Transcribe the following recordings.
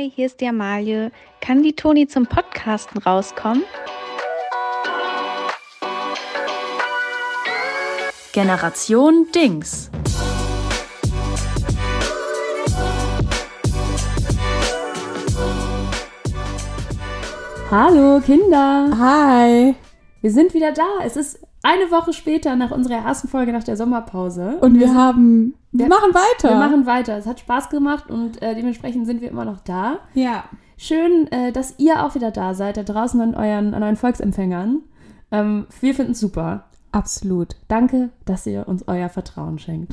Hi, hier ist die Amalie. Kann die Toni zum Podcasten rauskommen? Generation Dings. Hallo Kinder. Hi. Wir sind wieder da. Es ist eine Woche später nach unserer ersten Folge nach der Sommerpause. Und wir, haben, wir, wir- machen weiter. Wir machen weiter. Es hat Spaß gemacht und äh, dementsprechend sind wir immer noch da. ja. Schön, äh, dass ihr auch wieder da seid, da draußen an euren, an euren Volksempfängern. Ähm, wir finden es super. Absolut. Danke, dass ihr uns euer Vertrauen schenkt.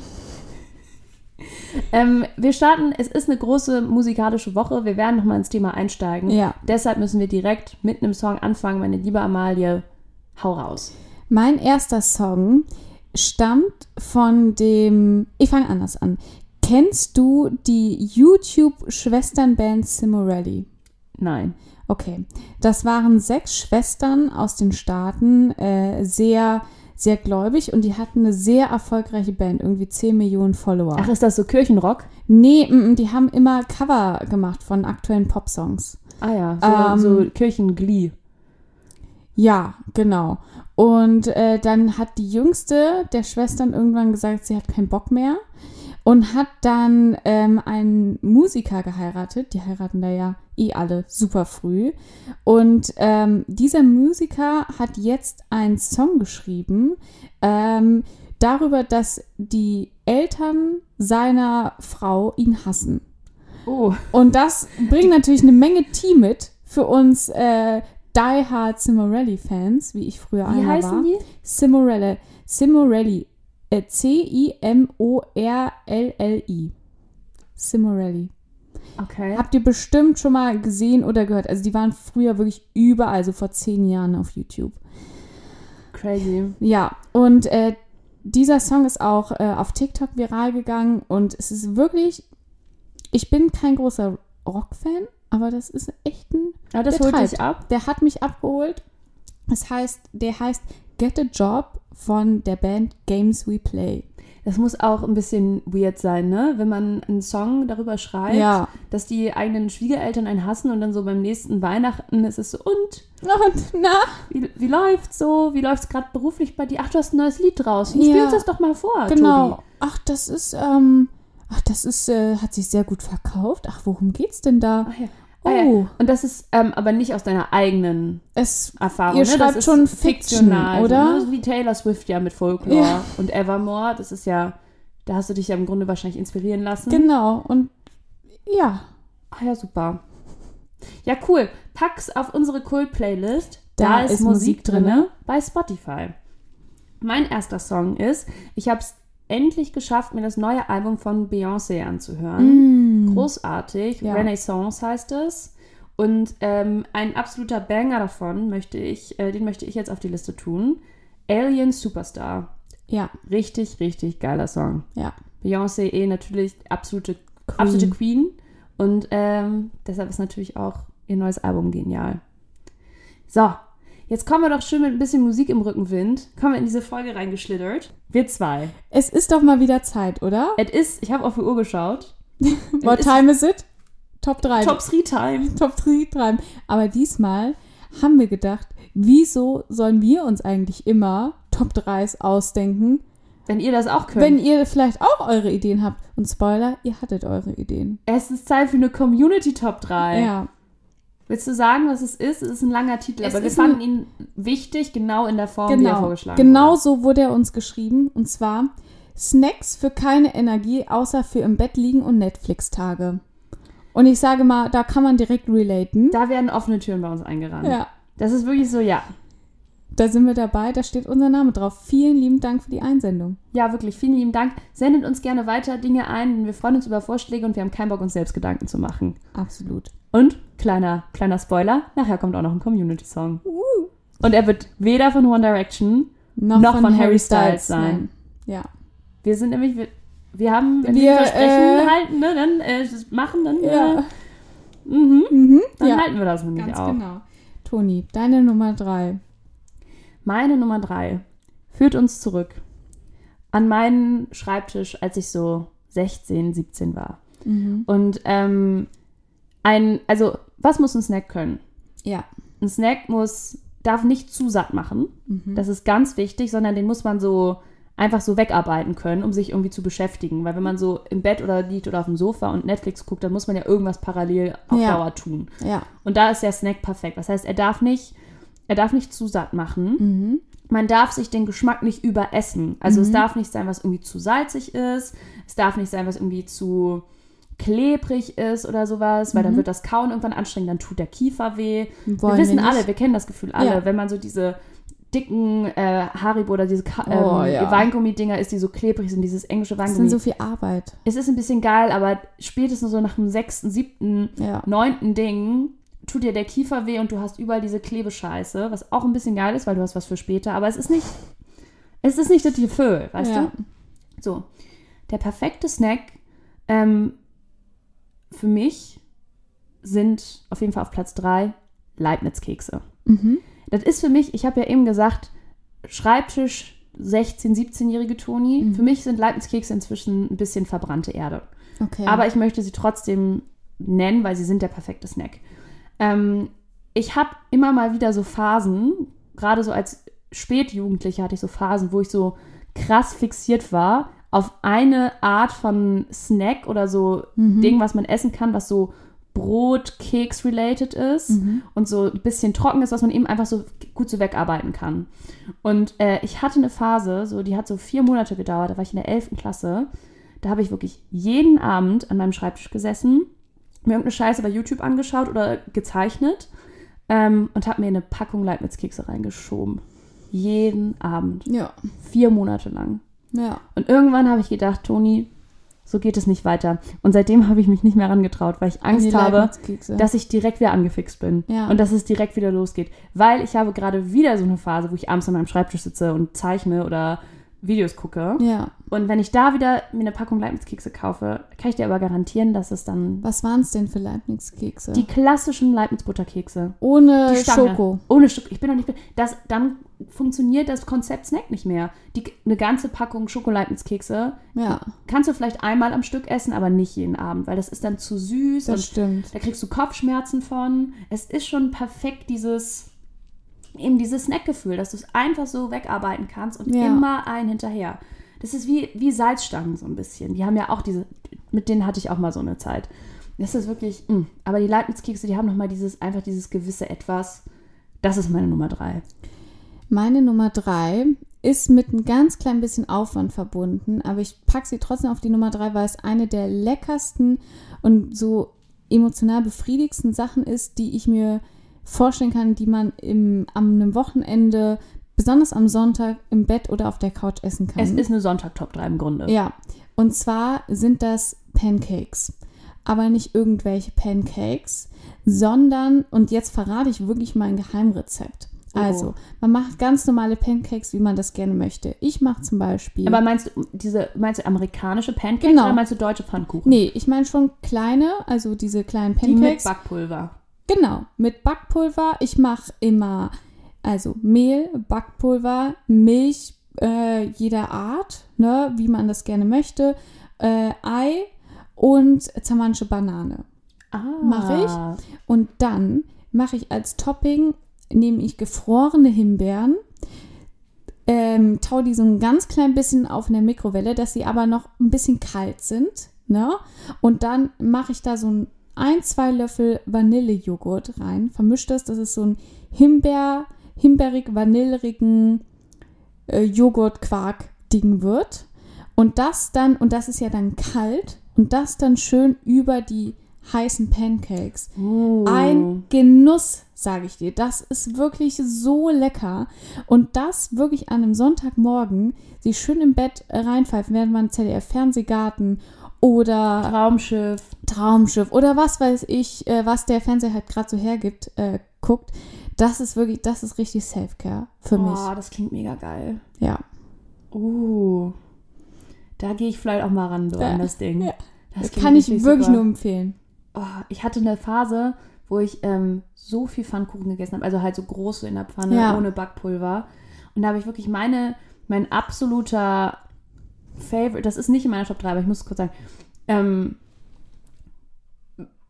ähm, wir starten, es ist eine große musikalische Woche. Wir werden nochmal ins Thema einsteigen. Ja. Deshalb müssen wir direkt mit einem Song anfangen. Meine liebe Amalie, hau raus. Mein erster Song stammt von dem. Ich fange anders an. Kennst du die YouTube-Schwesternband Simorelli? Nein. Okay. Das waren sechs Schwestern aus den Staaten, äh, sehr, sehr gläubig und die hatten eine sehr erfolgreiche Band, irgendwie 10 Millionen Follower. Ach, ist das so Kirchenrock? nee, mm, mm, die haben immer Cover gemacht von aktuellen Popsongs. Ah ja, so, Ähm, so Kirchenglee. Ja, genau. Und äh, dann hat die jüngste der Schwestern irgendwann gesagt, sie hat keinen Bock mehr und hat dann ähm, einen Musiker geheiratet. Die heiraten da ja eh alle super früh. Und ähm, dieser Musiker hat jetzt einen Song geschrieben ähm, darüber, dass die Eltern seiner Frau ihn hassen. Oh, Und das bringt natürlich eine Menge Tee mit für uns äh, Die Hard Simorelli-Fans, wie ich früher wie einer heißen war. die? Simorelli. Simorelli. Äh, C-I-M-O-R-L-L-I. Simorelli. Okay. Habt ihr bestimmt schon mal gesehen oder gehört. Also die waren früher wirklich überall, so vor zehn Jahren auf YouTube. Crazy. Ja, und äh, dieser Song ist auch äh, auf TikTok viral gegangen und es ist wirklich, ich bin kein großer Rock-Fan, aber das ist echt ein, Aber das Der holt dich ab. der hat mich abgeholt. Das heißt, der heißt Get a Job von der Band Games We Play. Das muss auch ein bisschen weird sein, ne? Wenn man einen Song darüber schreibt, Ja. dass die eigenen Schwiegereltern einen hassen und dann so beim nächsten Weihnachten ist es so, und Und na, wie, wie läuft's so? Wie läuft's gerade beruflich bei dir? Ach, du hast ein neues Lied draußen. Ja. Spielst das doch mal vor, genau. Tobi. Ach, das ist, ähm, ach, das ist, äh, hat sich sehr gut verkauft. Ach, worum geht's denn da? Ach ja. Ah, ja. Oh, Und das ist ähm, aber nicht aus deiner eigenen es, Erfahrung. Ihr ne? schreibt das ist schon Fiction, oder? So, ne? Wie Taylor Swift ja mit Folklore Ja. und Evermore. Das ist ja, da hast du dich ja im Grunde wahrscheinlich inspirieren lassen. genau. Und ja, Ach ja, super. Ja, cool. Pack's auf unsere Kult-Playlist. Da, Da ist, ist Musik drinne drinne. bei Spotify. Mein erster Song ist, ich habe es endlich geschafft, mir das neue Album von Beyoncé anzuhören. Großartig. Mm. Ja. Renaissance heißt es. Und ähm, ein absoluter Banger davon möchte ich, äh, den möchte ich jetzt auf die Liste tun. Alien Superstar. ja, Richtig, richtig geiler Song. ja. Beyoncé eh natürlich absolute Queen. absolute Queen. Und ähm, deshalb ist natürlich auch ihr neues Album genial. So, jetzt kommen wir doch schön mit ein bisschen Musik im Rückenwind. Kommen wir in diese Folge reingeschlittert. Wir zwei. Es ist doch mal wieder Zeit, oder? Es ist, ich habe auf die Uhr geschaut. What time is it? Top 3. Top 3 Time. Top 3 treiben. Aber diesmal haben wir gedacht, wieso sollen wir uns eigentlich immer Top 3s ausdenken, Wenn ihr das auch könnt. wenn ihr vielleicht auch eure Ideen habt? Und Spoiler, ihr hattet eure Ideen. es ist Zeit für eine Community Top 3. Ja. Willst du sagen, was es ist? Es ist ein langer Titel, Es aber wir fanden ihn wichtig, genau in der Form, wie er Genau, vorgeschlagen genau wurde. so wurde er uns geschrieben. Und zwar Snacks für keine Energie, außer für im Bett liegen und Netflix-Tage. Und ich sage mal, da kann man direkt relaten. Da werden offene Türen bei uns eingerannt. ja, Das ist wirklich so, ja. Da sind wir dabei, da steht unser Name drauf. Vielen lieben Dank für die Einsendung. Ja, wirklich, vielen lieben Dank. Sendet uns gerne weiter Dinge ein, denn wir freuen uns über Vorschläge und wir haben keinen Bock, uns selbst Gedanken zu machen. Absolut. Und, kleiner, kleiner Spoiler, nachher kommt auch noch ein Community-Song. Und er wird weder von One Direction, Noch, Noch von Harry Styles sein. Ja. wir sind nämlich, wir, wir haben, wenn wir, Wir, Versprechen äh, halten, ne, dann äh, das machen, dann, Ja. äh, mhm, Mhm. dann ja. halten wir das nämlich Ganz auch. genau. Toni, deine Nummer drei. Meine Nummer drei führt uns zurück an meinen Schreibtisch, als ich so 16, 17 war. Mhm. Und ähm, ein, also was muss ein Snack können? Ja. Ein Snack muss, darf nicht zu satt machen. Das ist ganz wichtig, sondern den muss man so einfach so wegarbeiten können, um sich irgendwie zu beschäftigen. Weil wenn man so im Bett oder liegt oder auf dem Sofa und Netflix guckt, dann muss man ja irgendwas parallel auf Ja. Dauer tun. Ja. Und da ist der Snack perfekt. Das heißt, er darf nicht, er darf nicht zu satt machen. Mhm. Man darf sich den Geschmack nicht überessen. Also es darf nicht sein, was irgendwie zu salzig ist. Es darf nicht sein, was irgendwie zu klebrig ist oder sowas, weil dann wird das Kauen irgendwann anstrengend, dann tut der Kiefer weh. Wollen wir wir wissen nicht. alle, wir kennen das Gefühl alle, Ja. wenn man so diese dicken äh, Haribo oder diese Ka Oh, ähm, ja. Weingummi-Dinger ist, die so klebrig sind, dieses englische Das Weingummi. sind so viel Arbeit. es ist ein bisschen geil, aber spätestens so nach dem sechsten, siebten, neunten Ding tut dir der Kiefer weh und du hast überall diese Klebescheiße, was auch ein bisschen geil ist, weil du hast was für später, aber es ist nicht, es ist nicht das Gefühl, weißt Ja. du? So, der perfekte Snack ähm, für mich sind auf jeden Fall auf Platz drei Leibniz-Kekse. Mhm. Das ist für mich, ich habe ja eben gesagt, Schreibtisch 16-, 17-jährige Toni. Mhm. Für mich sind Leibniz-Kekse inzwischen ein bisschen verbrannte Erde. Okay. Aber ich möchte sie trotzdem nennen, weil sie sind der perfekte Snack. Ähm, ich habe immer mal wieder so Phasen, gerade so als Spätjugendliche hatte ich so Phasen, wo ich so krass fixiert war auf eine Art von Snack oder so Mhm. Ding, was man essen kann, was so Brot, Keks related ist Mhm. und so ein bisschen trocken ist, was man eben einfach so gut so wegarbeiten kann. Und äh, ich hatte eine Phase, so die hat so vier Monate gedauert, da war ich in der 11. Klasse. Da habe ich wirklich jeden Abend an meinem Schreibtisch gesessen, mir irgendeine Scheiße bei YouTube angeschaut oder gezeichnet ähm, und habe mir eine Packung Leibniz-Kekse reingeschoben. Jeden Abend. ja. Vier Monate lang. Ja. Und irgendwann habe ich gedacht, Toni, so geht es nicht weiter. Und seitdem habe ich mich nicht mehr herangetraut, weil ich Angst habe, dass ich direkt wieder angefixt bin Ja. und dass es direkt wieder losgeht. Weil ich habe gerade wieder so eine Phase, wo ich abends an meinem Schreibtisch sitze und zeichne oder Videos gucke. Ja. Und wenn ich da wieder mir eine Packung Leibniz-Kekse kaufe, kann ich dir aber garantieren, dass es dann Was waren es denn für Leibniz-Kekse? die klassischen Leibniz-Butterkekse. Ohne. Schoko. Ohne Schoko. Ich bin noch nicht. Das, dann funktioniert das Konzept Snack nicht mehr. Die, eine ganze Packung Schokoleibniz-Kekse Ja, kannst du vielleicht einmal am Stück essen, aber nicht jeden Abend, weil das ist dann zu süß das stimmt. da kriegst du Kopfschmerzen von. Es ist schon perfekt dieses eben dieses Snackgefühl, dass du es einfach so wegarbeiten kannst und Ja. immer ein hinterher. Das ist wie, wie Salzstangen so ein bisschen. Die haben ja auch diese, mit denen hatte ich auch mal so eine Zeit. Das ist wirklich, mh. aber die Leibniz-Kekse, die haben nochmal dieses, einfach dieses gewisse Etwas. Das ist meine Nummer drei. Meine Nummer drei ist mit ein ganz klein bisschen Aufwand verbunden, aber ich packe sie trotzdem auf die Nummer drei, weil es eine der leckersten und so emotional befriedigsten Sachen ist, die ich mir vorstellen kann, die man im, am einem Wochenende, besonders am Sonntag, im Bett oder auf der Couch essen kann. Es ist eine Sonntag-Top 3 im Grunde. Ja, und zwar sind das Pancakes. Aber nicht irgendwelche Pancakes, sondern, und jetzt verrate ich wirklich mein Geheimrezept. Also, man macht ganz normale Pancakes, wie man das gerne möchte. Ich mache zum Beispiel. Aber meinst du diese, meinst du amerikanische Pancakes Genau. oder meinst du deutsche Pfannkuchen? nee, ich meine schon kleine, also diese kleinen Die mit Pancakes. Backpulver. Genau, mit Backpulver. Ich mache immer also Mehl, Backpulver, Milch äh, jeder Art, ne, wie man das gerne möchte, äh, Ei und zermansche Banane. Ah. Mach Und dann mache ich als Topping, nehme ich gefrorene Himbeeren, ähm, tau die so ein ganz klein bisschen auf in der Mikrowelle, dass sie aber noch ein bisschen kalt sind. Ne? Und dann mache ich da so ein, ein zwei Löffel Vanillejoghurt rein, vermische das, dass es so ein Himbeer, himbeerig, vanillerigen äh, Joghurt-Quark-Ding wird. Und das dann, und das ist ja dann kalt, und das dann schön über die heißen Pancakes. Uh. Ein Genuss, sage ich dir. Das ist wirklich so lecker. Und das wirklich an einem Sonntagmorgen, sie schön im Bett reinpfeifen, während man ZDF-Fernsehgarten oder Traumschiff. Traumschiff oder was weiß ich, äh, was der Fernseher halt gerade so hergibt, äh, guckt. Das ist wirklich, das ist richtig Self-Care für mich. Oh, das klingt mega geil. Ja. Uh. Da gehe ich vielleicht auch mal ran, so Ja. an das Ding. Ja. Das kann ich wirklich super. nur empfehlen. Oh, ich hatte eine Phase, wo ich ähm, so viel Pfannkuchen gegessen habe, also halt so große in der Pfanne, Ja. ohne Backpulver. Und da habe ich wirklich meine, mein absoluter Favorite, das ist nicht in meiner Top 3, aber ich muss es kurz sagen, ähm,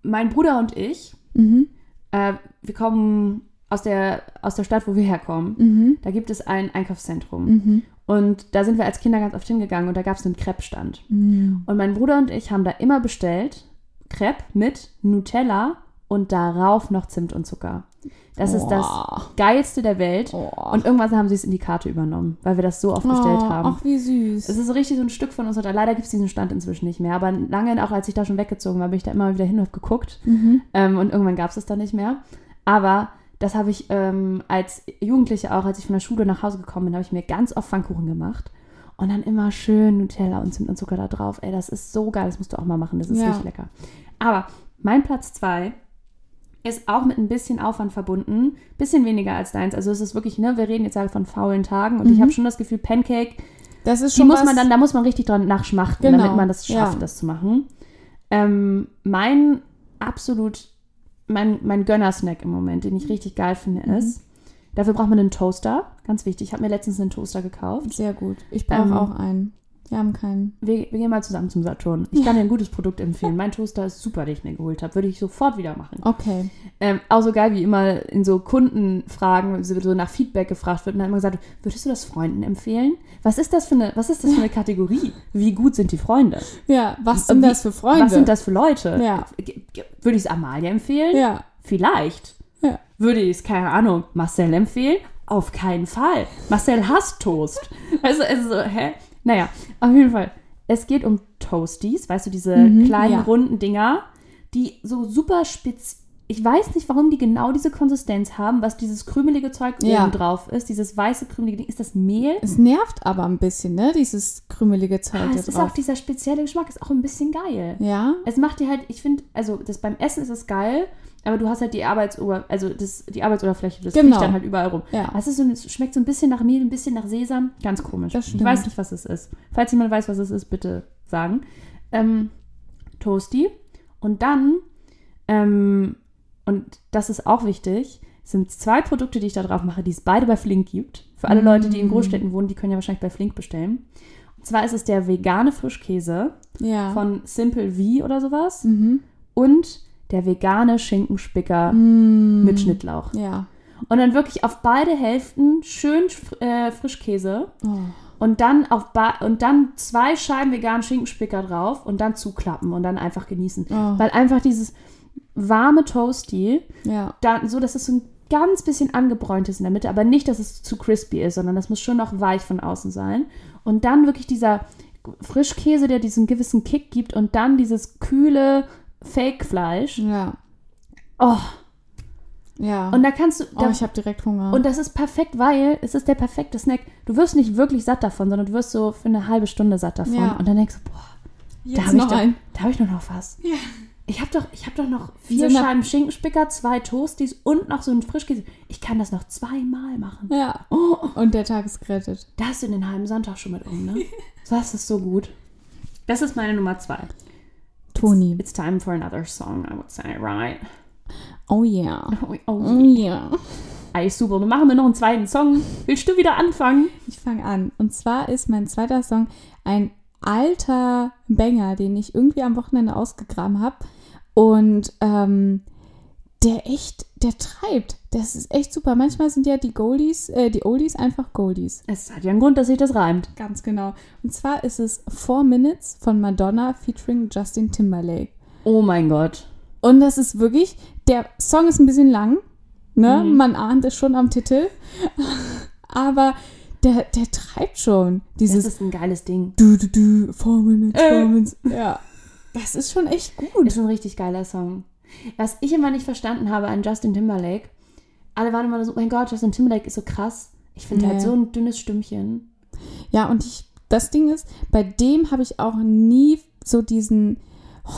mein Bruder und ich, Mhm. äh, wir kommen aus der, aus der Stadt, wo wir herkommen. Mhm. Da gibt es ein Einkaufszentrum. Mhm. Und da sind wir als Kinder ganz oft hingegangen und da gab es einen Crepe-Stand. Mhm. Und mein Bruder und ich haben da immer bestellt Crepe mit Nutella und darauf noch Zimt und Zucker. Das ist das geilste der Welt. Oh. Und irgendwann haben sie es in die Karte übernommen, weil wir das so oft bestellt oh, haben. Ach, wie süß. Es ist so richtig so ein Stück von uns. Leider gibt es diesen Stand inzwischen nicht mehr. Aber lange, auch als ich da schon weggezogen war, bin ich da immer wieder hin und hab geguckt. Mhm. Ähm, und irgendwann gab es es dann nicht mehr. Aber das habe ich ähm, als Jugendliche auch, als ich von der Schule nach Hause gekommen bin, habe ich mir ganz oft Pfannkuchen gemacht. Und dann immer schön Nutella und Zimt und Zucker da drauf. Ey, das ist so geil. Das musst du auch mal machen. Das ist Ja. richtig lecker. Aber mein Platz zwei ist auch mit ein bisschen Aufwand verbunden. Bisschen weniger als deins. Also es ist wirklich, ne, wir reden jetzt halt von faulen Tagen. Und ich Mhm. habe schon das Gefühl, Pancake Das ist die schon muss was, man dann, da muss man richtig dran nachschmachten, Genau, damit man das schafft, ja. das zu machen. Ähm, mein absolut, mein, mein Gönner-Snack im Moment, den ich richtig geil finde, Mhm. ist, dafür braucht man einen Toaster. Ganz wichtig. Ich habe mir letztens einen Toaster gekauft. Sehr gut. Ich brauche Ähm, auch einen. Wir haben keinen. Wir, wir gehen mal zusammen zum Saturn. Ich kann dir ein gutes Produkt empfehlen. Mein Toaster ist super, den ich mir geholt habe. Würde ich sofort wieder machen. Okay. Ähm, auch so geil, wie immer in so Kundenfragen so nach Feedback gefragt wird und dann immer gesagt, würdest du das Freunden empfehlen? Was ist das für eine, was ist das für eine Kategorie? Wie gut sind die Freunde? Ja, was Wie- sind das für Freunde? Was sind das für Leute? Ja. Würde ich es Amalia empfehlen? Ja. Vielleicht. Ja. Würde ich es, keine Ahnung, Marcel empfehlen? Auf keinen Fall. Marcel hasst Toast. Also, also so, hä? Naja, auf jeden Fall. Es geht um Toasties, weißt du, diese Mhm, kleinen ja. runden Dinger, die so super spitz. Ich weiß nicht, warum die genau diese Konsistenz haben, was dieses krümelige Zeug Ja. oben drauf ist, dieses weiße krümelige Ding. Ist das Mehl? Es nervt aber ein bisschen, ne? Dieses krümelige Zeug Ah, es ist drauf. auch dieser spezielle Geschmack, ist auch ein bisschen geil. ja? Es macht dir halt, ich finde, also das beim Essen ist es geil, aber du hast halt die Arbeitsober, also das, die Arbeitsoberfläche, das Genau. fliegt dann halt überall rum. Ja. Es, ist so, es schmeckt so ein bisschen nach Mehl, ein bisschen nach Sesam, ganz komisch. Ich weiß nicht, was es ist. Falls jemand weiß, was es ist, bitte sagen. Ähm, Toasty. Und dann, ähm, und das ist auch wichtig, sind zwei Produkte, die ich da drauf mache, die es beide bei Flink gibt. Für alle Leute, die in Mm. Großstädten wohnen, die können ja wahrscheinlich bei Flink bestellen. Und zwar ist es der vegane Frischkäse Ja. von Simple V oder sowas mhm. und der vegane Schinkenspicker Mm. mit Schnittlauch. Ja. Und dann wirklich auf beide Hälften schön äh, Frischkäse Oh. und dann auf ba und dann zwei Scheiben veganen Schinkenspicker drauf und dann zuklappen und dann einfach genießen. Oh. Weil einfach dieses warme Toasty, Ja. da, so dass es so ein ganz bisschen angebräunt ist in der Mitte, aber nicht, dass es zu crispy ist, sondern das muss schon noch weich von außen sein. Und dann wirklich dieser Frischkäse, der diesen gewissen Kick gibt und dann dieses kühle Fake-Fleisch. Ja. Oh, Ja. und da kannst du. oh, Da, ich habe direkt Hunger. und das ist perfekt, weil es ist der perfekte Snack. Du wirst nicht wirklich satt davon, sondern du wirst so für eine halbe Stunde satt davon. Ja. Und dann denkst du, boah, Jetzt da habe ich, noch doch- ein. da hab ich nur noch was. Ja. Ich habe doch, ich hab doch noch vier So Scheiben Schinkenspicker, zwei Toasties und noch so einen Frischkäse. Ich kann das noch zweimal machen. Ja. Oh, Und der Tag ist gerettet. da hast du den halben Sonntag schon mit um, ne? Das ist so gut. Das ist meine Nummer zwei. Toni. It's time for another song, I would say, right? Oh yeah. Oh, Oh oh. yeah. Ey, super. Dann machen wir noch einen zweiten Song. Willst du wieder anfangen? Ich fange an. Und zwar ist mein zweiter Song ein alter Banger, den ich irgendwie am Wochenende ausgegraben habe. Und ähm, der echt, der treibt. Das ist echt super. Manchmal sind ja die Goldies, äh, die Oldies einfach Goldies. Es hat ja einen Grund, dass sich das reimt. Ganz genau. Und zwar ist es Four Minutes von Madonna featuring Justin Timberlake. Oh mein Gott. Und das ist wirklich, der Song ist ein bisschen lang, ne? Mhm. Man ahnt es schon am Titel. Aber der, der treibt schon. Das Dieses ist ein geiles Ding. du, du, du, Four Minutes, Äh. Four Minutes. Ja. Das ist schon echt gut. Ist ein richtig geiler Song. Was ich immer nicht verstanden habe an Justin Timberlake, alle waren immer so, mein Gott, Justin Timberlake ist so krass. Ich finde Nee. halt so ein dünnes Stimmchen. Ja, und ich, das Ding ist, bei dem habe ich auch nie so diesen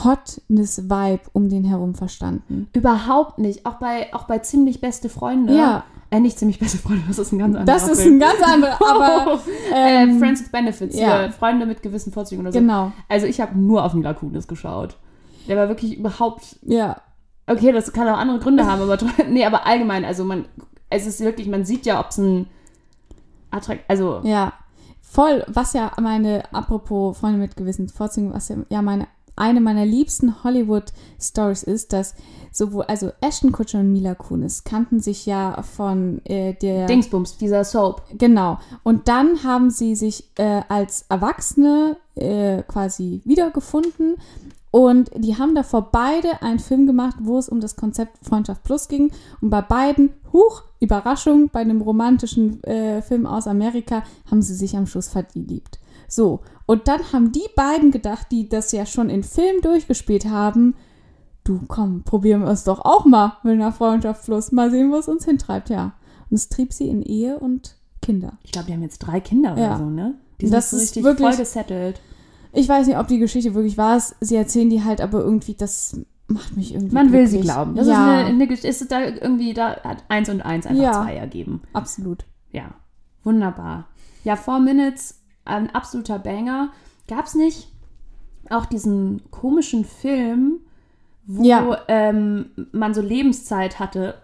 Hotness-Vibe um den herum verstanden. Überhaupt nicht. Auch bei, auch bei ziemlich beste Freunde. Ja. Äh, nicht ziemlich beste Freunde, das ist ein ganz anderer Das ist Film. ein ganz anderer, aber äh, ähm, Friends with Benefits, ja. hier, Freunde mit gewissen Vorzügen oder so. genau, Also ich habe nur auf Mila Kunis geschaut. Der war wirklich überhaupt. ja, Okay, das kann auch andere Gründe haben, aber nee, aber allgemein, also man, es ist wirklich, man sieht ja, ob es ein Attrakt, also ja. Voll, was ja meine, apropos Freunde mit gewissen Vorzügen, was ja, ja meine eine meiner liebsten Hollywood-Stories ist, dass sowohl, also Ashton Kutcher und Mila Kunis kannten sich ja von äh, der. Dingsbums, dieser Soap. Genau. Und dann haben sie sich äh, als Erwachsene äh, quasi wiedergefunden. Und die haben davor beide einen Film gemacht, wo es um das Konzept Freundschaft Plus ging. Und bei beiden, huch, Überraschung, bei einem romantischen äh, Film aus Amerika, haben sie sich am Schluss verliebt. So, und dann haben die beiden gedacht, die das ja schon in Film durchgespielt haben, du komm, probieren wir es doch auch mal mit einer Freundschaft Plus. Mal sehen, wo es uns hintreibt, ja. Und es trieb sie in Ehe und Kinder. Ich glaube, die haben jetzt drei Kinder Ja. oder so, ne? Die sind das so ist richtig wirklich- voll gesettelt. Ich weiß nicht, ob die Geschichte wirklich wahr ist. Sie erzählen die halt, aber irgendwie, das macht mich irgendwie. Man will sie glücklich. glauben. Das ja, ist, eine, eine, ist da irgendwie, da hat eins und eins einfach Ja. zwei ergeben. absolut. Ja, wunderbar. Ja, Four Minutes, ein absoluter Banger. Gab es nicht auch diesen komischen Film, wo Ja. ähm, man so Lebenszeit hatte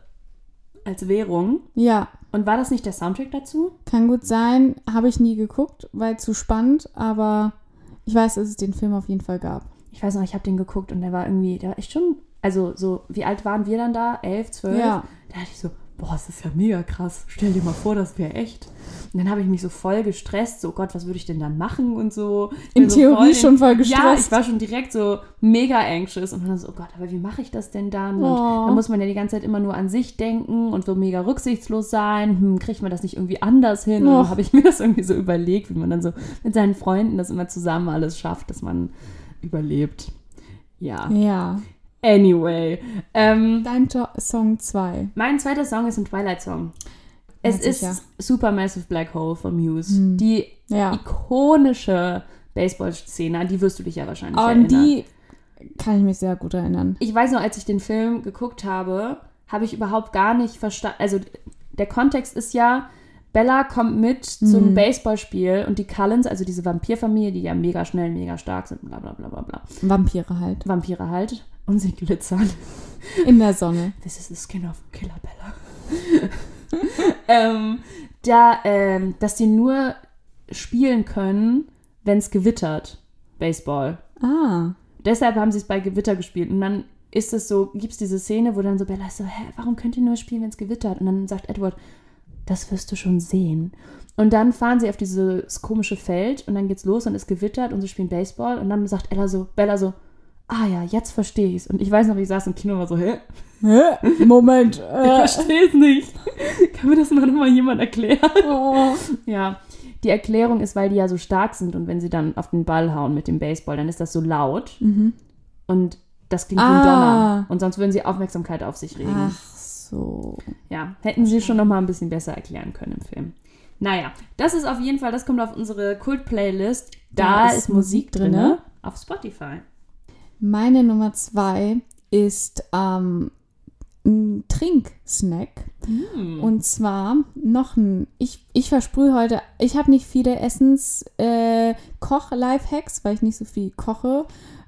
als Währung? Ja, Und war das nicht der Soundtrack dazu? kann gut sein. Habe ich nie geguckt, weil zu spannend, aber ich weiß, dass es den Film auf jeden Fall gab. Ich weiß noch, ich habe den geguckt und der war irgendwie, der war echt schon, also so, wie alt waren wir dann da? Elf, zwölf? Ja. Da dachte ich so, boah, das ist ja mega krass. Stell dir mal vor, das wäre echt. Und dann habe ich mich so voll gestresst, so Gott, was würde ich denn dann machen und so. In so Theorie voll schon voll Ja, gestresst. ich war schon direkt so mega anxious und dann so, oh Gott, aber wie mache ich das denn dann? Und Oh. dann muss man ja die ganze Zeit immer nur an sich denken und so mega rücksichtslos sein. Hm, kriegt man das nicht irgendwie anders hin? Und dann habe ich mir das irgendwie so überlegt, wie man dann so mit seinen Freunden das immer zusammen alles schafft, dass man überlebt. Ja. Ja. Anyway. Ähm, Dein jo Song 2. mein zweiter Song ist ein Twilight-Song. Es ist sicher. Supermassive Black Hole von Muse. Hm. Die Ja. ikonische Baseball-Szene, an die wirst du dich ja wahrscheinlich An erinnern. die kann ich mich sehr gut erinnern. Ich weiß noch, als ich den Film geguckt habe, habe ich überhaupt gar nicht verstanden. Also der Kontext ist ja, Bella kommt mit zum Mhm. Baseballspiel und die Cullens, also diese Vampirfamilie, die ja mega schnell, mega stark sind, bla bla bla bla bla. Vampire halt. Vampire halt. Und sie glitzern. In der Sonne. This is the skin of Killer Bella. ähm, da, ähm, dass die nur spielen können, wenn es gewittert. Baseball. Ah. Deshalb haben sie es bei Gewitter gespielt. Und dann ist es so, gibt es diese Szene, wo dann so Bella ist so, hä, warum könnt ihr nur spielen, wenn es gewittert? Und dann sagt Edward, das wirst du schon sehen. Und dann fahren sie auf dieses komische Feld und dann geht's los und es gewittert und sie spielen Baseball. Und dann sagt Ella so, Bella so, ah ja, jetzt verstehe ich's. Und ich weiß noch, ich saß im Kino und war so, hä? Hä? Moment. Ich Äh, verstehe es nicht. Kann mir das mal nochmal jemand erklären? oh. Ja, die Erklärung ist, weil die ja so stark sind und wenn sie dann auf den Ball hauen mit dem Baseball, dann ist das so laut Mhm. und das klingt wie ein Ah. Donner. Und sonst würden sie Aufmerksamkeit auf sich regen. Ach so. Ja, hätten sie schon nochmal ein bisschen besser erklären können im Film. Naja, das ist auf jeden Fall, das kommt auf unsere Kult-Playlist. Da, Da ist Musik Musik drinne drinne. auf Spotify. Meine Nummer zwei ist ähm, ein Trinksnack. Hm. Und zwar noch ein, ich, ich versprühe heute, ich habe nicht viele Essens-Koch-Lifehacks, weil ich nicht so viel koche.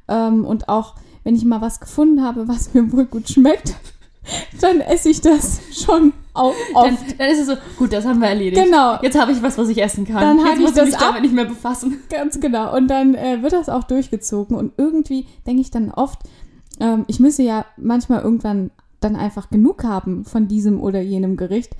Ähm, und auch, wenn ich mal was gefunden habe, was mir wohl gut schmeckt, dann esse ich das schon auch dann, oft. dann ist es so, gut, das haben wir erledigt. Genau. Jetzt habe ich was, was ich essen kann. Dann Jetzt ich muss ich mich ab. damit nicht mehr befassen. Ganz genau. Und dann äh, wird das auch durchgezogen. Und irgendwie denke ich dann oft, ähm, ich müsse ja manchmal irgendwann dann einfach genug haben von diesem oder jenem Gericht.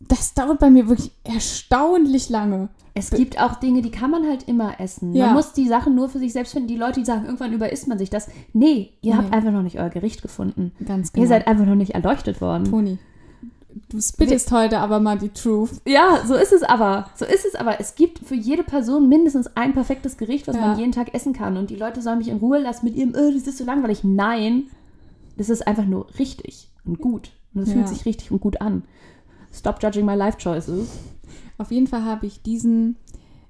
Das dauert bei mir wirklich erstaunlich lange. Es gibt auch Dinge, die kann man halt immer essen. Ja. Man muss die Sachen nur für sich selbst finden. Die Leute, die sagen, irgendwann überisst man sich das. Nee, ihr habt Nee. einfach noch nicht euer Gericht gefunden. Ganz genau. Ihr seid einfach noch nicht erleuchtet worden. Toni, du spittest heute aber mal die Truth. Ja, so ist es aber. So ist es aber. Es gibt für jede Person mindestens ein perfektes Gericht, was Ja. man jeden Tag essen kann. Und die Leute sollen mich in Ruhe lassen mit ihrem, äh, das ist so langweilig. Nein, das ist einfach nur richtig und gut. Und es Ja. fühlt sich richtig und gut an. Stop judging my life choices. Auf jeden Fall habe ich diesen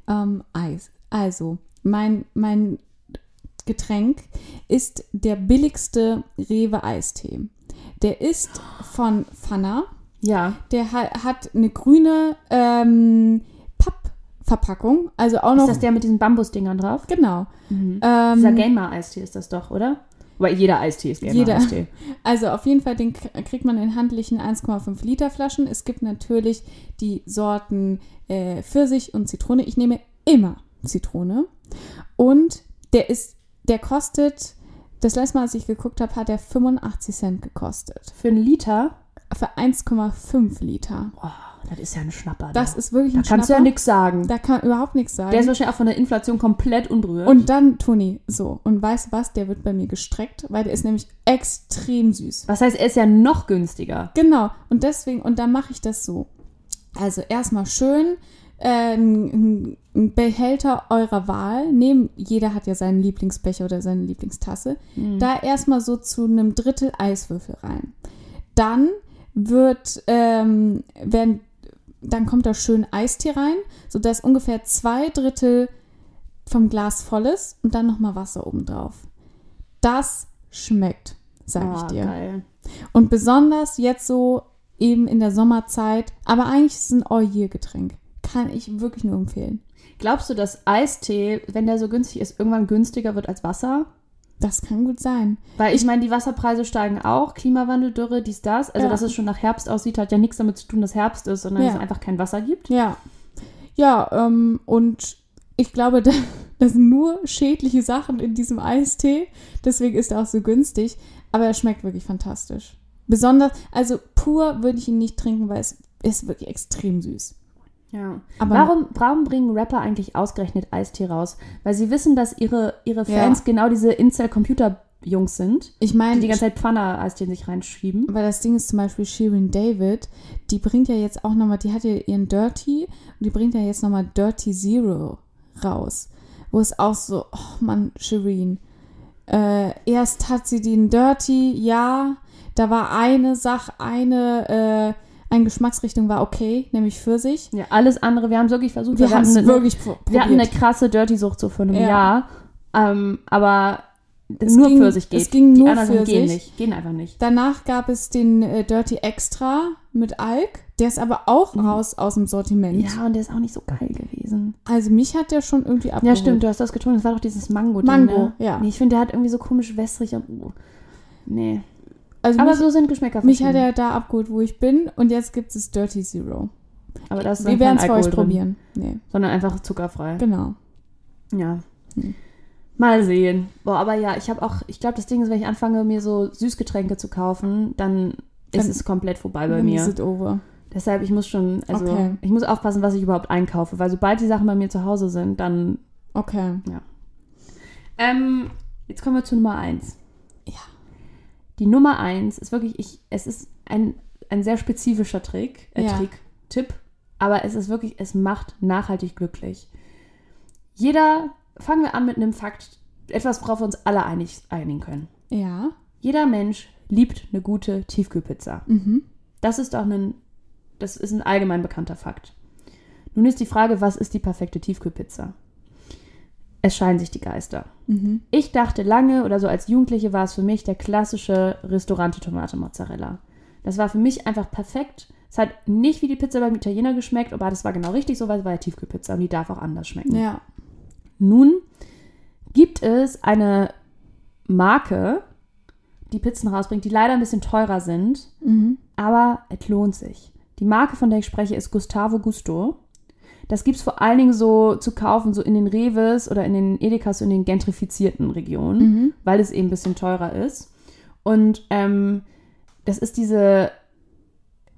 ähm, Eis. Also, mein, mein Getränk ist der billigste Rewe-Eistee. Der ist von Pfanner. Ja. Der ha hat eine grüne ähm, Pappverpackung. Also auch noch. Ist das der mit diesen Bambusdingern drauf? genau. Mhm. Ähm, Dieser Gamer-Eistee ist das doch, oder? Weil jeder Eistee ist Jeder. Gamer-Eistee. Also auf jeden Fall, den kriegt man in handlichen 1,5 Liter Flaschen. Es gibt natürlich die Sorten äh, Pfirsich und Zitrone. Ich nehme immer Zitrone. Und der ist der kostet, das letzte Mal, als ich geguckt habe, hat er 85 Cent gekostet. Für einen Liter? Für 1,5 Liter. Oh, das ist ja ein Schnapper. Das da. ist wirklich da ein kannst du ja Schnapper. nichts sagen. Da kann überhaupt nichts sagen. Der ist wahrscheinlich auch von der Inflation komplett unberührt. und dann, Toni, so. Und weißt du was? Der wird bei mir gestreckt, weil der ist nämlich extrem süß. was heißt, er ist ja noch günstiger. Genau. Und deswegen, und dann mache ich das so. Also erstmal schön äh, ein ein Behälter eurer Wahl nehmen. Jeder hat ja seinen Lieblingsbecher oder seine Lieblingstasse. Da erstmal so zu einem Drittel Eiswürfel rein. Dann wird, ähm, werden, dann kommt da schön Eistee rein, sodass ungefähr zwei Drittel vom Glas voll ist und dann nochmal Wasser oben drauf. Das schmeckt, sag ich Oh, dir. Geil. Und besonders jetzt so eben in der Sommerzeit, aber eigentlich ist es ein All-Year-Getränk. Kann ich wirklich nur empfehlen. Glaubst du, dass Eistee, wenn der so günstig ist, irgendwann günstiger wird als Wasser? Das kann gut sein. Weil ich meine, die Wasserpreise steigen auch, Klimawandel, Dürre, dies, das. Also, Ja. dass es schon nach Herbst aussieht, hat ja nichts damit zu tun, dass Herbst ist, sondern Ja. dass es einfach kein Wasser gibt. Ja. Ja, ähm, und ich glaube, da, das sind nur schädliche Sachen in diesem Eistee. Deswegen ist er auch so günstig. Aber er schmeckt wirklich fantastisch. Besonders, also pur würde ich ihn nicht trinken, weil es ist wirklich extrem süß. Ja. Aber warum, warum bringen Rapper eigentlich ausgerechnet Eistee raus? Weil sie wissen, dass ihre, ihre Fans Ja. genau diese Incel-Computer-Jungs sind, ich die meine, die ganze Zeit Pfanne-Eistee in sich reinschieben. Weil das Ding ist zum Beispiel Shirin David, die bringt ja jetzt auch nochmal, die hat ja ihren Dirty und die bringt ja jetzt nochmal Dirty Zero raus. Wo es auch so, oh Mann, Shirin. Äh, erst hat sie den Dirty, ja, da war eine Sache, eine, äh, eine Geschmacksrichtung war okay, nämlich Pfirsich. Ja, alles andere, wir haben es wirklich versucht. Wir haben hatten es eine- wirklich pro- probiert. Wir hatten eine krasse Dirty-Sucht so vor einem Ja. Jahr. Ähm, aber Es nur ging- Pfirsich geht. es ging die nur anderen Sachen gehen Pfirsich. nicht. Gehen einfach nicht. Danach gab es den äh, Dirty Extra mit Alk. Der ist aber auch raus aus dem Sortiment. Mhm. Ja, und der ist auch nicht so geil gewesen. Also mich hat der schon irgendwie Ja, abgeholt. stimmt, du hast das getrunken. Das war doch dieses Mango. Mango, ne? ja. Nee, ich finde, der hat irgendwie so komisch wässrig und. Uh. Nee. Also aber mich, so sind Geschmäcker Mich hat er da abgeholt, wo ich bin. Und jetzt gibt es Dirty Zero. Aber das ist Wir werden es für euch probieren. Nee. Sondern einfach zuckerfrei. Genau. Ja. Hm. Mal sehen. Boah, aber ja, ich habe auch, ich glaube, das Ding ist, wenn ich anfange, mir so Süßgetränke zu kaufen, dann, dann ist es komplett vorbei bei mir. Ist over. Deshalb, ich muss schon, also okay. ich muss aufpassen, was ich überhaupt einkaufe, weil sobald die Sachen bei mir zu Hause sind, dann. Okay. Ja. Ähm, jetzt kommen wir zu Nummer 1. Die Nummer eins ist wirklich, ich, es ist ein, ein sehr spezifischer Trick, äh, Ja. Trick, Tipp, aber es ist wirklich, es macht nachhaltig glücklich. Jeder, fangen wir an mit einem Fakt, etwas, worauf wir uns alle einig, einigen können. Ja. Jeder Mensch liebt eine gute Tiefkühlpizza. Mhm. Das ist auch ein, das ist ein allgemein bekannter Fakt. Nun ist die Frage, was ist die perfekte Tiefkühlpizza? Es scheiden sich die Geister. Mhm. Ich dachte lange oder so als Jugendliche war es für mich der klassische Restaurante Tomate Mozzarella. Das war für mich einfach perfekt. Es hat nicht wie die Pizza beim Italiener geschmeckt, aber das war genau richtig so, weil es war ja Tiefkühlpizza und die darf auch anders schmecken. Ja. Nun gibt es eine Marke, die Pizzen rausbringt, die leider ein bisschen teurer sind, Mhm. aber es lohnt sich. Die Marke, von der ich spreche, ist Gustavo Gusto. Das gibt es vor allen Dingen so zu kaufen, so in den Reves oder in den Edekas, so in den gentrifizierten Regionen, Mhm. weil es eben ein bisschen teurer ist. Und ähm, das ist diese,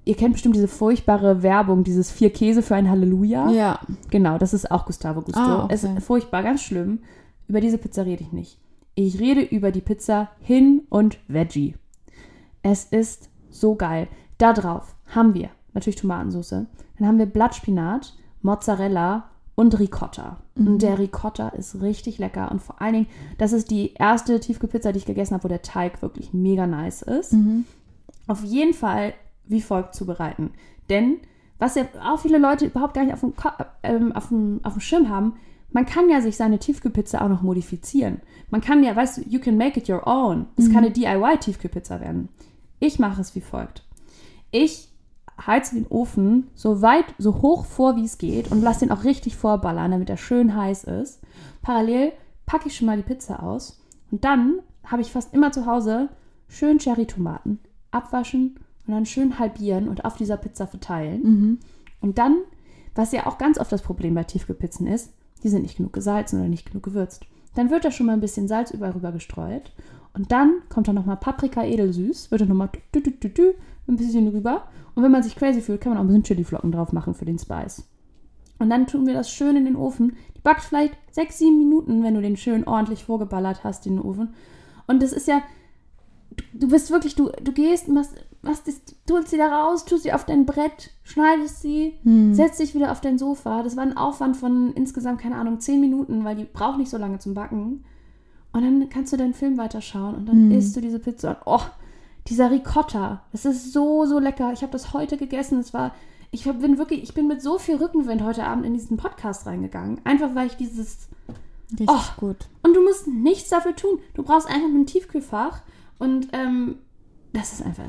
ihr kennt bestimmt diese furchtbare Werbung, dieses vier Käse für ein Halleluja. Ja. Genau, das ist auch Gustavo Gusto. Ah, okay. Es ist furchtbar, ganz schlimm. Über diese Pizza rede ich nicht. Ich rede über die Pizza Hin und Veggie. Es ist so geil. Da drauf haben wir natürlich Tomatensauce. Dann haben wir Blattspinat, Mozzarella und Ricotta. Mhm. Und der Ricotta ist richtig lecker. Und vor allen Dingen, das ist die erste Tiefkühlpizza, die ich gegessen habe, wo der Teig wirklich mega nice ist Mhm. auf jeden Fall wie folgt zubereiten. Denn was ja auch viele Leute überhaupt gar nicht auf dem, Ko- ähm, auf dem, auf dem Schirm haben, man kann ja sich seine Tiefkühlpizza auch noch modifizieren. Man kann ja, weißt du, you can make it your own. Es kann eine DIY-Tiefkühlpizza werden. Ich mache es wie folgt. Ich heize den Ofen so weit, so hoch vor, wie es geht und lasse den auch richtig vorballern, damit er schön heiß ist. Parallel packe ich schon mal die Pizza aus und dann habe ich fast immer zu Hause schön Cherry-Tomaten abwaschen und dann schön halbieren und auf dieser Pizza verteilen. Mhm. Und dann, was ja auch ganz oft das Problem bei Tiefkühlpizzen ist, die sind nicht genug gesalzen oder nicht genug gewürzt. Dann wird da schon mal ein bisschen Salz überall rüber gestreut. Und dann kommt da nochmal Paprika edelsüß, wird da nochmal ein bisschen rüber. Und wenn man sich crazy fühlt, kann man auch ein bisschen Chiliflocken drauf machen für den Spice. Und dann tun wir das schön in den Ofen. Die backt vielleicht sechs, sieben Minuten, wenn du den schön ordentlich vorgeballert hast in den Ofen. Und das ist ja, du, bist wirklich, du, du gehst, machst, machst das, du holst sie da raus, tust sie auf dein Brett, schneidest sie, setzt dich wieder auf dein Sofa. Das war ein Aufwand von insgesamt, keine Ahnung, zehn Minuten, weil die braucht nicht so lange zum Backen. Und dann kannst du deinen Film weiterschauen und dann isst du diese Pizza und oh, dieser Ricotta, das ist so, so lecker. Ich habe das heute gegessen. Es war, ich bin wirklich, ich bin mit so viel Rückenwind heute Abend in diesen Podcast reingegangen. Einfach weil ich dieses, Richtig Oh. gut. und du musst nichts dafür tun. Du brauchst einfach ein Tiefkühlfach und ähm, das ist einfach.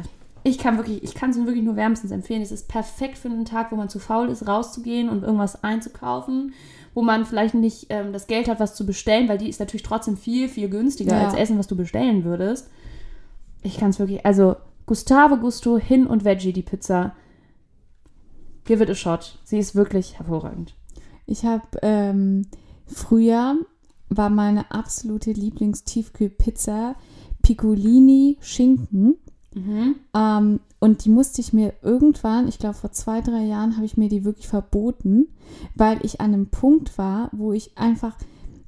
Ich kann wirklich, ich kann es wirklich nur wärmstens empfehlen. Es ist perfekt für einen Tag, wo man zu faul ist, rauszugehen und irgendwas einzukaufen, wo man vielleicht nicht ähm, das Geld hat, was zu bestellen, weil die ist natürlich trotzdem viel, viel günstiger Ja. als Essen, was du bestellen würdest. Ich kann es wirklich, also Gustavo Gusto hin und Veggie, die Pizza. Give it a shot. Sie ist wirklich hervorragend. Ich habe ähm, früher war meine absolute Lieblingstiefkühlpizza Piccolini Schinken. Ähm, und die musste ich mir irgendwann, ich glaube vor zwei, drei Jahren, habe ich mir die wirklich verboten, weil ich an einem Punkt war, wo ich einfach,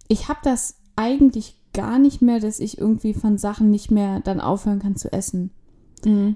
ich habe das eigentlich gar nicht mehr, dass ich irgendwie von Sachen nicht mehr dann aufhören kann zu essen.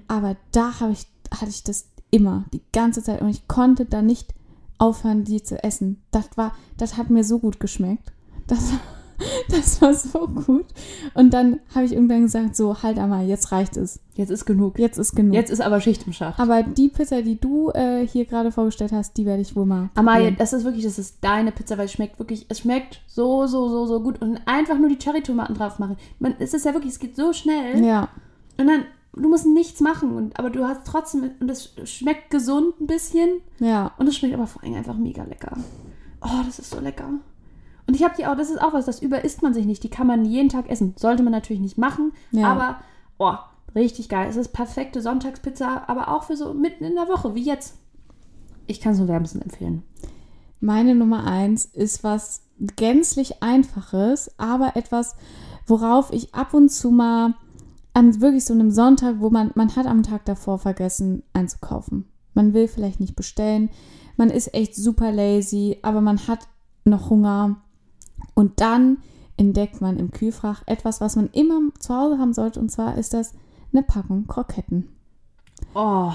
Aber da habe ich, hatte ich das immer, die ganze Zeit. Und ich konnte da nicht aufhören, die zu essen. Das war, das hat mir so gut geschmeckt. Das, das war so gut. Und dann habe ich irgendwann gesagt, so, halt einmal, jetzt reicht es. Jetzt ist genug. Jetzt ist genug. Jetzt ist aber Schicht im Schacht. Aber die Pizza, die du äh, hier gerade vorgestellt hast, die werde ich wohl mal. Amalia, probieren. das ist wirklich, das ist deine Pizza, weil es schmeckt wirklich, es schmeckt so, so, so, so gut. Und einfach nur die Cherry-Tomaten drauf machen. Man, es ist ja wirklich, es geht so schnell. Ja, Und dann, du musst nichts machen. Und, aber du hast trotzdem, und es schmeckt gesund ein bisschen. ja. Und es schmeckt aber vor allem einfach mega lecker. Oh, das ist so lecker. Und ich habe die auch, das ist auch was, das überisst man sich nicht. Die kann man jeden Tag essen. Sollte man natürlich nicht machen. Ja. Aber, oh, richtig geil. Es ist perfekte Sonntagspizza, aber auch für so mitten in der Woche, wie jetzt. Ich kann es nur wärmstens empfehlen. Meine Nummer eins ist was gänzlich Einfaches, aber etwas, worauf ich ab und zu mal an wirklich so einem Sonntag, wo man, man hat am Tag davor vergessen einzukaufen. Man will vielleicht nicht bestellen, man ist echt super lazy, aber man hat noch Hunger. Und dann entdeckt man im Kühlfach etwas, was man immer zu Hause haben sollte, und zwar ist das eine Packung Kroketten. Oh,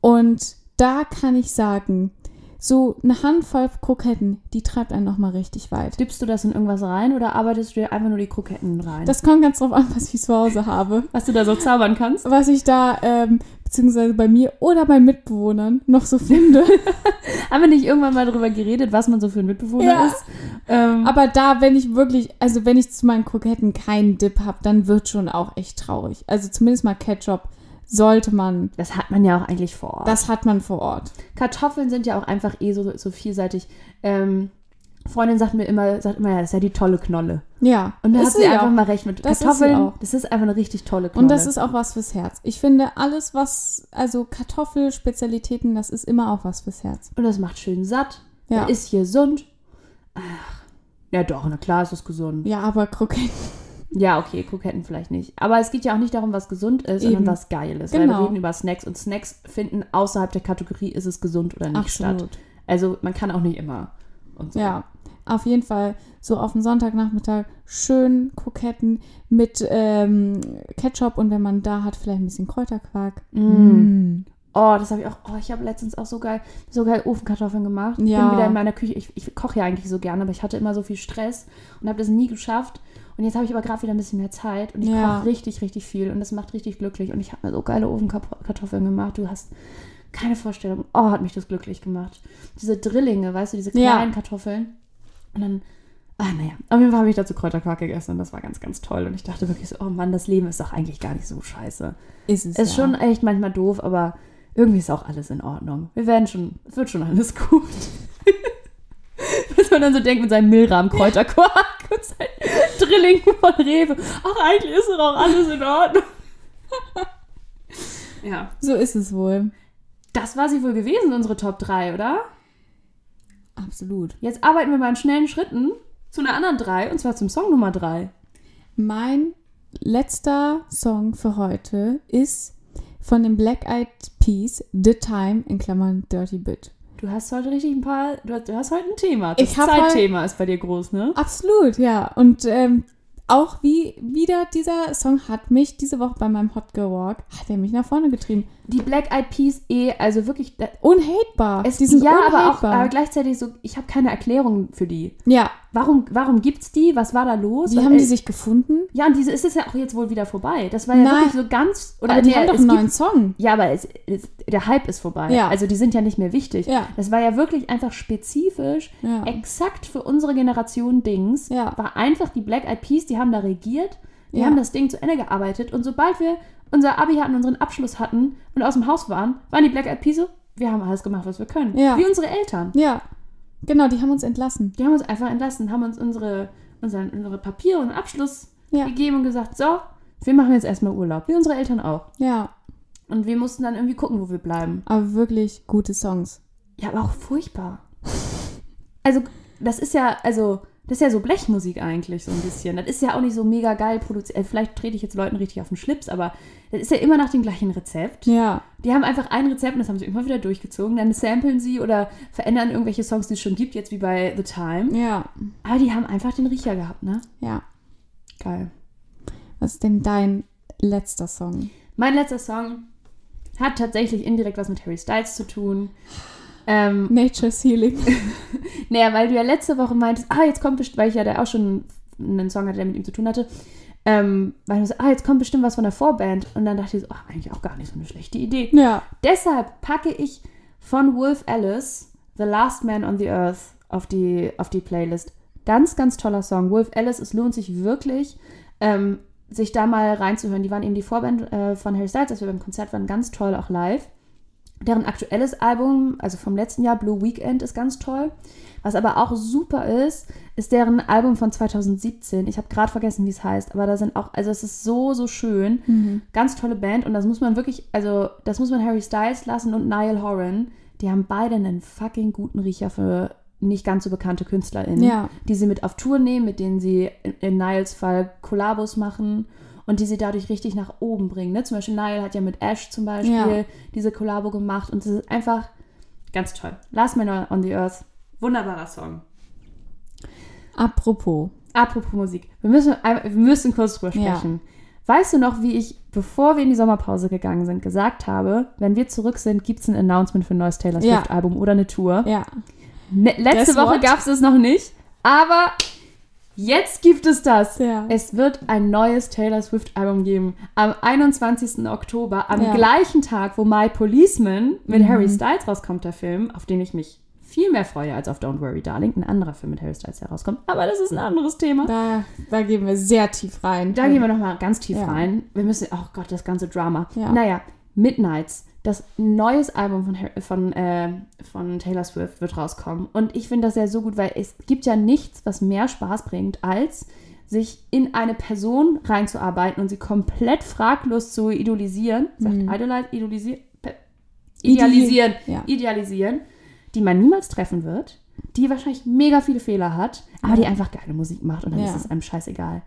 Und da kann ich sagen, so eine Handvoll Kroketten, die treibt einen nochmal richtig weit. dippst du das in irgendwas rein oder arbeitest du dir einfach nur die Kroketten rein? Das kommt ganz drauf an, was ich zu Hause habe. was du da so zaubern kannst? Was ich da, ähm, beziehungsweise bei mir oder bei Mitbewohnern noch so finde. Haben wir nicht irgendwann mal darüber geredet, was man so für ein Mitbewohner Ja. ist? Ähm, Aber da, wenn ich wirklich, also wenn ich zu meinen Kroketten keinen Dip habe, dann wird schon auch echt traurig. Also zumindest mal Ketchup sollte man, das hat man ja auch eigentlich vor Ort. das hat man vor Ort. Kartoffeln sind ja auch einfach eh so, so vielseitig. Ähm, Freundin sagt mir immer, sagt immer, ja, das ist ja die tolle Knolle. Ja. Und da hat sie einfach auch. mal recht mit Das Kartoffeln. auch. Das ist einfach eine richtig tolle Knolle. Und das ist auch was fürs Herz. Ich finde, alles, was, also Kartoffelspezialitäten, das ist immer auch was fürs Herz. Und das macht schön satt. Ja. Ist gesund. Ach. Ja, doch, na klar ist es gesund. Ja, aber Kroketten. Ja, okay, Kroketten vielleicht nicht. Aber es geht ja auch nicht darum, was gesund ist, Eben. sondern was geil ist. Weil Genau. wir reden über Snacks und Snacks finden außerhalb der Kategorie, ist es gesund oder nicht statt. Absolut. Also man kann auch nicht immer. So. Ja, auf jeden Fall so auf den Sonntagnachmittag schön Kroketten mit ähm, Ketchup und wenn man da hat, vielleicht ein bisschen Kräuterquark. Mm. Oh, das habe ich auch. Oh, ich habe letztens auch so geil, so geil Ofenkartoffeln gemacht. Ich Ja. bin wieder in meiner Küche. Ich, ich koche ja eigentlich so gerne, aber ich hatte immer so viel Stress und habe das nie geschafft. Und jetzt habe ich aber gerade wieder ein bisschen mehr Zeit und ich Ja. koche richtig, richtig viel und das macht richtig glücklich. Und ich habe mir so geile Ofenkartoffeln gemacht. Du hast keine Vorstellung. Oh, hat mich das glücklich gemacht. Diese Drillinge, weißt du, diese Ja. kleinen Kartoffeln. Und dann, ah, naja, auf jeden Fall habe ich dazu Kräuterquark gegessen und das war ganz, ganz toll. Und ich dachte wirklich so, oh Mann, das Leben ist doch eigentlich gar nicht so scheiße. Ist es. Ist ja. schon echt manchmal doof, aber irgendwie ist auch alles in Ordnung. Wir werden schon, es wird schon alles gut. Dass man dann so denkt mit seinem Milram Kräuterquark und seinen Drilling von Rewe. Ach, eigentlich ist doch auch alles in Ordnung. ja. So ist es wohl. Das war sie wohl gewesen, unsere Top 3, oder? Absolut. Jetzt arbeiten wir mal in schnellen Schritten zu einer anderen drei und zwar zum Song Nummer drei. Mein letzter Song für heute ist von den Black Eyed Peas, The Time, in Klammern Dirty Bit. Du hast heute richtig ein paar, du hast, du hast heute ein Thema. Das Ich hab halt Zeitthema ist bei dir groß, ne? Absolut, ja. Und ähm, auch wie wieder dieser Song hat mich diese Woche bei meinem Hot Girl Walk, hat er mich nach vorne getrieben. Die Black Eyed Peas eh, also wirklich, Unhatebar. es, die sind ja, aber auch unhatebar. aber gleichzeitig so, ich habe keine Erklärung für die. ja, Warum, warum gibt's die? Was war da los? wie haben äh, die sich gefunden? Ja, und diese ist es ja auch jetzt wohl wieder vorbei. Das war ja Nein. wirklich so ganz. Oder Aber die haben doch einen gibt- neuen Song. Ja, aber es, es, der Hype ist vorbei. Ja. Also die sind ja nicht mehr wichtig. Ja. Das war ja wirklich einfach spezifisch, Ja. exakt für unsere Generation Dings. Ja. War einfach die Black Eyed Peas, die haben da regiert, die Ja. haben das Ding zu Ende gearbeitet und sobald wir unser Abi hatten, unseren Abschluss hatten und aus dem Haus waren, waren die Black Eyed Peas so, wir haben alles gemacht, was wir können. Ja. Wie unsere Eltern. Ja, genau, die haben uns entlassen. Die haben uns einfach entlassen, haben uns unsere, unseren, unsere Papiere und Abschluss Ja. gegeben und gesagt, so, wir machen jetzt erstmal Urlaub. Wie unsere Eltern auch. Ja, Und wir mussten dann irgendwie gucken, wo wir bleiben. aber wirklich gute Songs. Ja, aber auch furchtbar. Also, das ist ja, also, das ist ja so Blechmusik eigentlich, so ein bisschen. Das ist ja auch nicht so mega geil produziert. Äh, Vielleicht trete ich jetzt Leuten richtig auf den Schlips, aber das ist ja immer nach dem gleichen Rezept. Ja, Die haben einfach ein Rezept und das haben sie immer wieder durchgezogen. Dann samplen sie oder verändern irgendwelche Songs, die es schon gibt, jetzt wie bei The Time. ja, Aber die haben einfach den Riecher gehabt, ne? ja. Geil. Was ist denn dein letzter Song? Mein letzter Song hat tatsächlich indirekt was mit Harry Styles zu tun. Ähm, Nature's Healing. Naja, weil du ja letzte Woche meintest, ah, jetzt kommt bestimmt, weil ich ja da auch schon einen Song hatte, der mit ihm zu tun hatte, ähm, weil du so, ah, jetzt kommt bestimmt was von der Vorband. Und dann dachte ich so, ach, eigentlich auch gar nicht so eine schlechte Idee. Ja, Deshalb packe ich von Wolf Alice The Last Man on the Earth auf die, auf die Playlist. Ganz, ganz toller Song. Wolf Alice, es lohnt sich wirklich, ähm, sich da mal reinzuhören. Die waren eben die Vorband äh, von Harry Styles, als wir beim Konzert waren, ganz toll, auch live. Deren aktuelles Album, also vom letzten Jahr, Blue Weekend, ist ganz toll. Was aber auch super ist, ist deren Album von 2017. Ich habe gerade vergessen, wie es heißt, aber da sind auch, also es ist so, so schön. Ganz tolle Band und das muss man wirklich, also das muss man Harry Styles lassen und Niall Horan. Die haben beide einen fucking guten Riecher für nicht ganz so bekannte KünstlerInnen, Ja. die sie mit auf Tour nehmen, mit denen sie in, in Niles Fall Kollabos machen und die sie dadurch richtig nach oben bringen. Ne? Zum Beispiel Niall hat ja mit Ash zum Beispiel Ja. diese Kollabo gemacht und das ist einfach ganz toll. Last Man on the Earth, wunderbarer Song. apropos. Apropos Musik, wir müssen, wir müssen kurz drüber Ja. sprechen. Weißt du noch, wie ich, bevor wir in die Sommerpause gegangen sind, gesagt habe, wenn wir zurück sind, gibt es ein Announcement für ein neues Taylor Ja. Swift-Album oder eine Tour? Ja, Ne, letzte Guess Woche gab es es noch nicht, aber jetzt gibt es das. Ja. Es wird ein neues Taylor Swift-Album geben. Am 21. Oktober, am Ja. Mhm. gleichen Tag, wo My Policeman mit Harry Styles rauskommt, der Film, auf den ich mich viel mehr freue als auf Don't Worry Darling, ein anderer Film mit Harry Styles herauskommt. Aber das ist ein anderes Thema. da, da gehen wir sehr tief rein. Da gehen wir nochmal ganz tief Ja. rein. Wir müssen, oh Gott, das ganze Drama. Ja. Naja, Midnights, das neues Album von, von, äh, von Taylor Swift wird rauskommen. Und ich finde das ja so gut, weil es gibt ja nichts, was mehr Spaß bringt, als sich in eine Person reinzuarbeiten und sie komplett fraglos zu idolisieren. Sagt idolize, idolisieren? Pe- Ide- Idealisieren. ja. Idealisieren, die man niemals treffen wird, die wahrscheinlich mega viele Fehler hat, aber die einfach geile Musik macht und dann Ja. ist es einem scheißegal.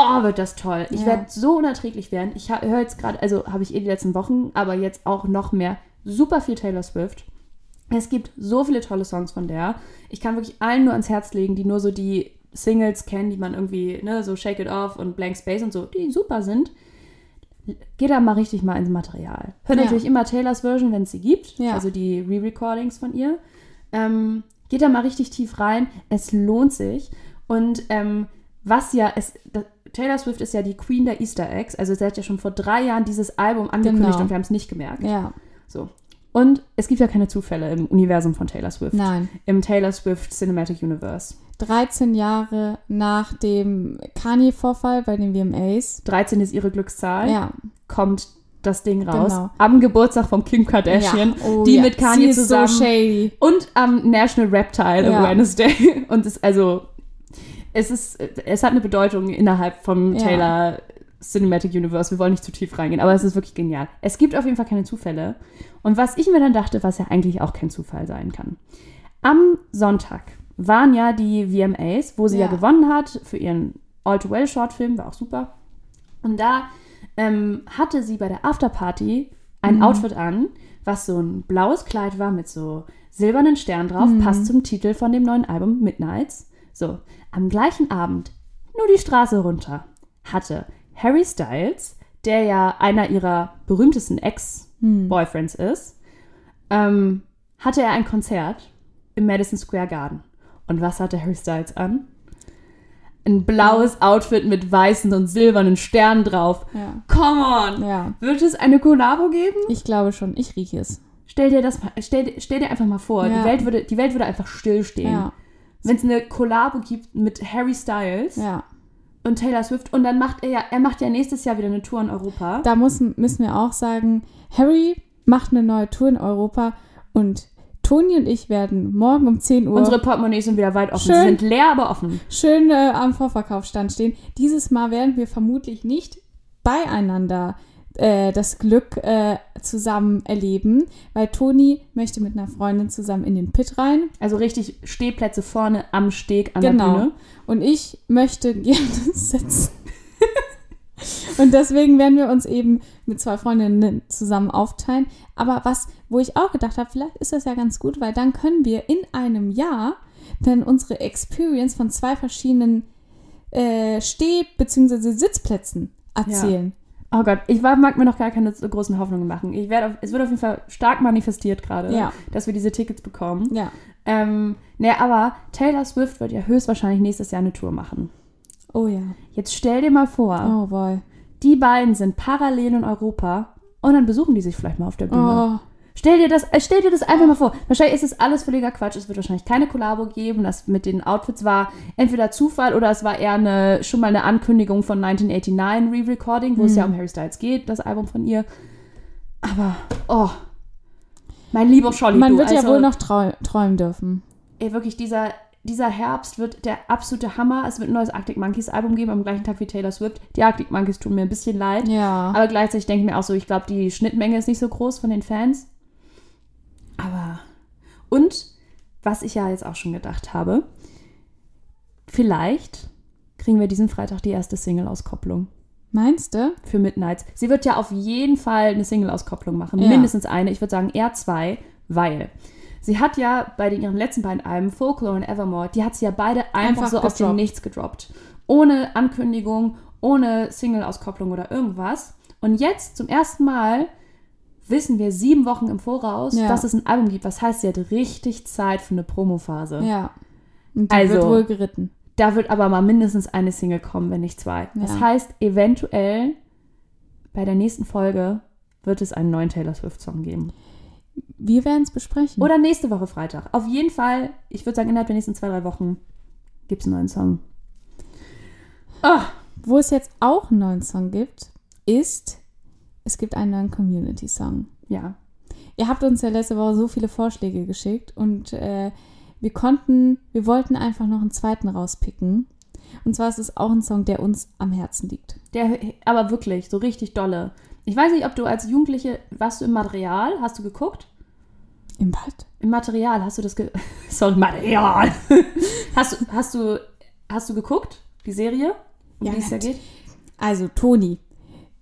Oh, wird das toll. Ich Ja. werde so unerträglich werden. Ich höre jetzt gerade, also habe ich eh die letzten Wochen, aber jetzt auch noch mehr, super viel Taylor Swift. Es gibt so viele tolle Songs von der. Ich kann wirklich allen nur ans Herz legen, die nur so die Singles kennen, die man irgendwie, ne, so Shake It Off und Blank Space und so, die super sind. Geht da mal richtig mal ins Material. Hört Ja. natürlich immer Taylors Version, wenn es sie gibt, Ja. also die Re-Recordings von ihr. Ähm, geht da mal richtig tief rein. Es lohnt sich. Und ähm, was ja, es, Taylor Swift ist ja die Queen der Easter Eggs. Also sie hat ja schon vor drei Jahren dieses Album angekündigt Genau. und wir haben es nicht gemerkt. Ja, So. Und es gibt ja keine Zufälle im Universum von Taylor Swift. nein. Im Taylor Swift Cinematic Universe. 13 Jahre nach dem Kanye-Vorfall bei den VMAs. 13 ist ihre Glückszahl. Ja, Kommt das Ding raus. Genau. Am Geburtstag von Kim Kardashian. Ja. Oh, die ja. mit Kanye ist zusammen. So shady. Und am National Reptile Ja. Awareness Day. Und es also, es ist, es hat eine Bedeutung innerhalb vom Ja. Taylor Cinematic Universe. Wir wollen nicht zu tief reingehen, aber es ist wirklich genial. Es gibt auf jeden Fall keine Zufälle. Und was ich mir dann dachte, was ja eigentlich auch kein Zufall sein kann. Am Sonntag waren ja die VMAs, wo sie ja, Ja. gewonnen hat für ihren All Too Well Shortfilm, war auch super. Und da ähm, hatte sie bei der Afterparty ein Mhm. Outfit an, was so ein blaues Kleid war mit so silbernen Sternen drauf, Mhm. passt zum Titel von dem neuen Album Midnights. So, am gleichen Abend, nur die Straße runter, hatte Harry Styles, der ja einer ihrer berühmtesten Ex-Boyfriends ist, ähm, hatte er ein Konzert im Madison Square Garden. Und was hatte Harry Styles an? Ein blaues Outfit mit weißen und silbernen Sternen drauf. Ja. Come on! Ja. Wird es eine Kollabo geben? Ich glaube schon. Ich rieche es. Stell dir das mal, stell, dir- stell dir einfach mal vor, Ja. die, Welt würde, die Welt würde einfach stillstehen. Ja. Wenn es eine Kollabo gibt mit Harry Styles Ja. und Taylor Swift und dann macht er ja, er macht ja nächstes Jahr wieder eine Tour in Europa. Da muss, müssen wir auch sagen, Harry macht eine neue Tour in Europa und Toni und ich werden morgen um 10 Uhr Unsere Portemonnaies sind wieder weit offen. Sie Schön. sind leer, aber offen. schön äh, am Vorverkaufsstand stehen. Dieses Mal werden wir vermutlich nicht beieinander äh, das Glück äh, zusammen erleben, weil Toni möchte mit einer Freundin zusammen in den Pit rein. Also richtig Stehplätze vorne am Steg an der Genau. Bühne. Und ich möchte gerne sitzen. Und deswegen werden wir uns eben mit zwei Freundinnen zusammen aufteilen. Aber was, wo ich auch gedacht habe, vielleicht ist das ja ganz gut, weil dann können wir in einem Jahr dann unsere Experience von zwei verschiedenen äh, Steh- bzw. Sitzplätzen erzählen. Oh Gott, ich war, mag mir noch gar keine so großen Hoffnungen machen. Ich werde es wird auf jeden Fall stark manifestiert gerade, Ja. dass wir diese Tickets bekommen. Ja. Ähm, ne, aber Taylor Swift wird ja höchstwahrscheinlich nächstes Jahr eine Tour machen. Oh ja. Jetzt stell dir mal vor, Oh boy. die beiden sind parallel in Europa und dann besuchen die sich vielleicht mal auf der Bühne. Oh. Stell dir das, äh, stell dir das einfach mal vor. Wahrscheinlich ist es alles völliger Quatsch. Es wird wahrscheinlich keine Kollabo geben. Das mit den Outfits war entweder Zufall oder es war eher eine, schon mal eine Ankündigung von 1989 Re-Recording, wo es Hm. ja um Harry Styles geht, das Album von ihr. Aber, oh, mein lieber Scholli, Man du, wird ja also, wohl noch trau träumen dürfen. Ey, wirklich, dieser, dieser Herbst wird der absolute Hammer. Es wird ein neues Arctic Monkeys Album geben, am gleichen Tag wie Taylor Swift. Die Arctic Monkeys tun mir ein bisschen leid. Ja. Aber gleichzeitig denke ich mir auch so, ich glaube, die Schnittmenge ist nicht so groß von den Fans. Aber. Und, was ich ja jetzt auch schon gedacht habe, vielleicht kriegen wir diesen Freitag die erste Single-Auskopplung Meinst du? für Midnights. Sie wird ja auf jeden Fall eine Single-Auskopplung machen. Ja. Mindestens eine. Ich würde sagen eher zwei, weil. Sie hat ja bei den, ihren letzten beiden Alben, Folklore und Evermore, die hat sie ja beide einfach, Einfach so aus dem gedroppt. Nichts gedroppt. Ohne Ankündigung, ohne Single-Auskopplung oder irgendwas. Und jetzt zum ersten Mal wissen wir sieben Wochen im Voraus, Ja. dass es ein Album gibt. Was heißt, sie hat richtig Zeit für eine Promophase. Ja. Und die Also- wird wohl geritten. Da wird aber mal mindestens eine Single kommen, wenn nicht zwei. Das Ja. heißt, eventuell bei der nächsten Folge wird es einen neuen Taylor Swift-Song geben. Wir werden es besprechen. Oder nächste Woche Freitag. Auf jeden Fall, ich würde sagen, innerhalb der nächsten zwei, drei Wochen gibt es einen neuen Song. Ah, Wo es jetzt auch einen neuen Song gibt, ist, es gibt einen neuen Community-Song. ja. Ihr habt uns ja letzte Woche so viele Vorschläge geschickt und äh, wir konnten, wir wollten einfach noch einen zweiten rauspicken. Und zwar ist es auch ein Song, der uns am Herzen liegt. Der, aber wirklich, so richtig dolle. Ich weiß nicht, ob du als Jugendliche, warst du im Material? Hast du geguckt? Im Bad? Im Material, hast du das ge Sorry, Material. hast, du, hast, du, hast du geguckt, die Serie? Um Ja, die es da geht? Also, Toni.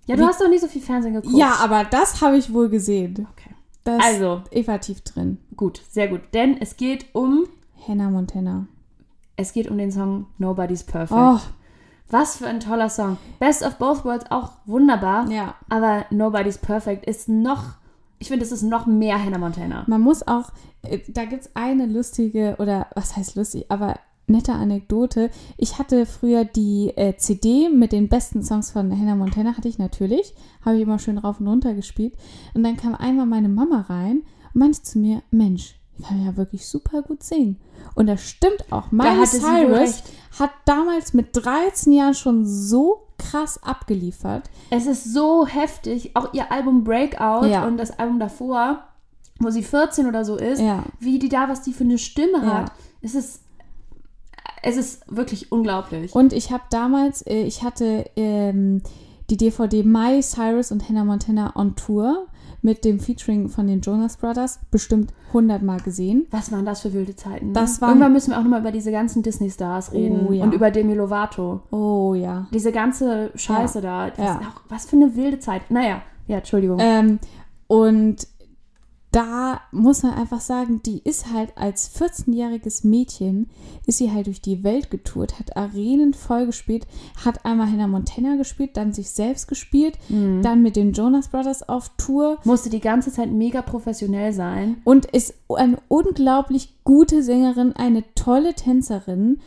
Ja, du Wie- hast doch nicht so viel Fernsehen geguckt. Ja, aber das habe ich wohl gesehen. Okay. Das, Also. Ich war tief drin. Gut, sehr gut. Denn es geht um, Hannah Montana. es geht um den Song Nobody's Perfect. Oh, Was für ein toller Song. Best of Both Worlds auch wunderbar. ja. Aber Nobody's Perfect ist noch, ich finde, es ist noch mehr Hannah Montana. Man muss auch, äh, da gibt es eine lustige, oder was heißt lustig, aber nette Anekdote. Ich hatte früher die äh, CD mit den besten Songs von Hannah Montana, hatte ich natürlich. Habe ich immer schön rauf und runter gespielt. Und dann kam einmal meine Mama rein und meinte zu mir, Mensch, ich kann ja wirklich super gut singen. Und das stimmt auch. Miley wohl Cyrus hat damals mit 13 Jahren schon so krass abgeliefert. Es ist so heftig. Auch ihr Album Breakout Ja. und das Album davor, wo sie 14 oder so ist, Ja. wie die da, was die für eine Stimme Ja. hat. Es ist, es ist wirklich unglaublich. Und ich habe damals, äh, ich hatte ähm, die DVD Miley Cyrus und Hannah Montana on Tour mit dem Featuring von den Jonas Brothers bestimmt hundertmal gesehen. Was waren das für wilde Zeiten? Ne? Das waren- Irgendwann müssen wir auch nochmal über diese ganzen Disney-Stars reden Oh, ja. und über Demi Lovato. Oh ja. Diese ganze Scheiße da. Das Ja. auch, was für eine wilde Zeit. Naja, ja, Entschuldigung. Ähm, und da muss man einfach sagen, die ist halt als 14-jähriges Mädchen, ist sie halt durch die Welt getourt, hat Arenen voll gespielt, hat einmal Hannah Montana gespielt, dann sich selbst gespielt, Mhm. dann mit den Jonas Brothers auf Tour Musste die ganze Zeit mega professionell sein. und ist eine unglaublich gute Sängerin, eine tolle Tänzerin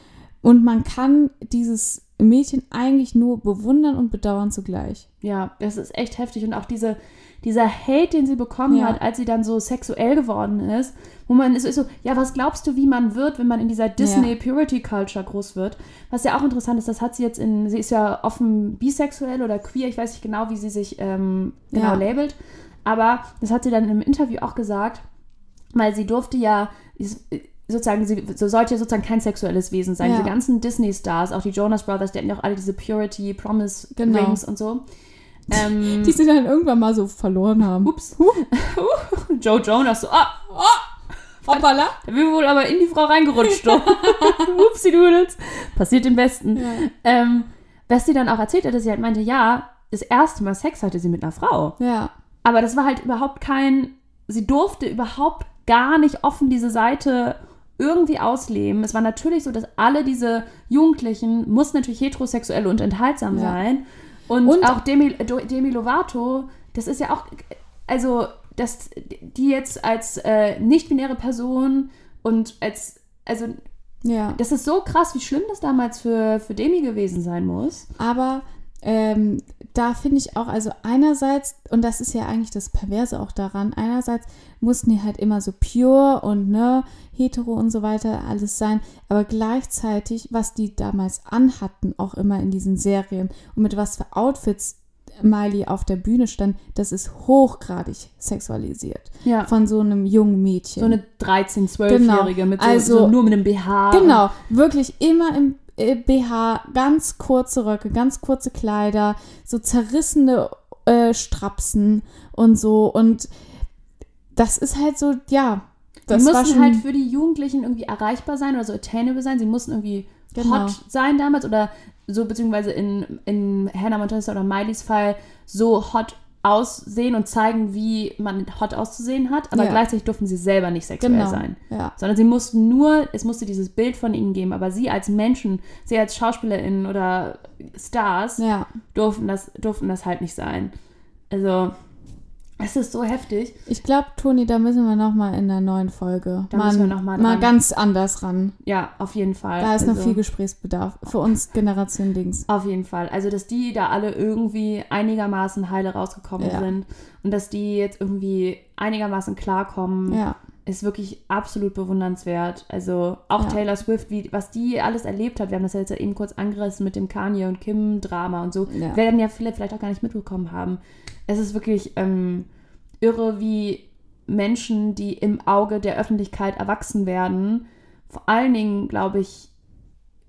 und man kann dieses Mädchen eigentlich nur bewundern und bedauern zugleich. Ja, das ist echt heftig. Und auch diese, dieser Hate, den sie bekommen Ja. hat, als sie dann so sexuell geworden ist, wo man es ist so, ja, was glaubst du, wie man wird, wenn man in dieser Disney Purity Culture groß wird? Was ja auch interessant ist, das hat sie jetzt in, sie ist ja offen bisexuell oder queer, ich weiß nicht genau, wie sie sich ähm, genau Ja. labelt, aber das hat sie dann im Interview auch gesagt, weil sie durfte ja sozusagen, sie so sollte ja sozusagen kein sexuelles Wesen sein. Ja. Diese ganzen Disney-Stars, auch die Jonas Brothers, die hatten ja auch alle diese Purity, Promise Genau. Rings und so. Ähm, Die sie dann irgendwann mal so verloren haben. ups. Joe Jonas so, ah, Hoppala. da bin wohl aber in die Frau reingerutscht. Upsi Doodles. Passiert im Besten. Ja. Ähm, was sie dann auch erzählt hat, dass sie halt meinte, ja, das erste Mal Sex hatte sie mit einer Frau. Ja. Aber das war halt überhaupt kein, sie durfte überhaupt gar nicht offen diese Seite irgendwie ausleben. Es war natürlich so, dass alle diese Jugendlichen mussten natürlich heterosexuell und enthaltsam Ja. sein. Und, Und- auch Demi, Demi Lovato, das ist ja auch, also, dass die jetzt als äh, nicht-binäre Person und als, also, Ja. das ist so krass, wie schlimm das damals für, für Demi gewesen sein muss. Aber ähm, da finde ich auch, also einerseits, und das ist ja eigentlich das Perverse auch daran, einerseits mussten die halt immer so pure und ne, hetero und so weiter alles sein, aber gleichzeitig, was die damals anhatten, auch immer in diesen Serien und mit was für Outfits Miley auf der Bühne stand, das ist hochgradig sexualisiert Ja. von so einem jungen Mädchen. So eine 13-, 12-Jährige mit so, Also- so nur mit einem BH. Genau, wirklich immer im äh, BH, ganz kurze Röcke, ganz kurze Kleider, so zerrissene äh, Strapsen und so. Und das ist halt so, ja. Das die mussten halt für die Jugendlichen irgendwie erreichbar sein oder so attainable sein. Sie mussten irgendwie Genau. hot sein damals oder so, beziehungsweise in, in Hannah Montana oder Mileys Fall so hot aussehen und zeigen, wie man hot auszusehen hat, aber Ja. gleichzeitig durften sie selber nicht sexuell genau. sein. Ja. Sondern sie mussten nur, es musste dieses Bild von ihnen geben, aber sie als Menschen, sie als SchauspielerInnen oder Stars ja. durften das, durften das halt nicht sein. Also, es ist so heftig. Ich glaube, Toni, da müssen wir nochmal in der neuen Folge Da müssen wir noch mal dran. ganz anders ran. Ja, auf jeden Fall. Da ist noch Also- viel Gesprächsbedarf für uns Generation Dings. Auf jeden Fall. Also, dass die da alle irgendwie einigermaßen heile rausgekommen Ja. sind und dass die jetzt irgendwie einigermaßen klarkommen, Ja. ist wirklich absolut bewundernswert. Also auch Ja. Taylor Swift, wie, was die alles erlebt hat. Wir haben das ja jetzt eben kurz angerissen mit dem Kanye und Kim-Drama und so. Werden ja viele vielleicht auch gar nicht mitbekommen haben. Es ist wirklich ähm, irre, wie Menschen, die im Auge der Öffentlichkeit erwachsen werden, vor allen Dingen, glaube ich,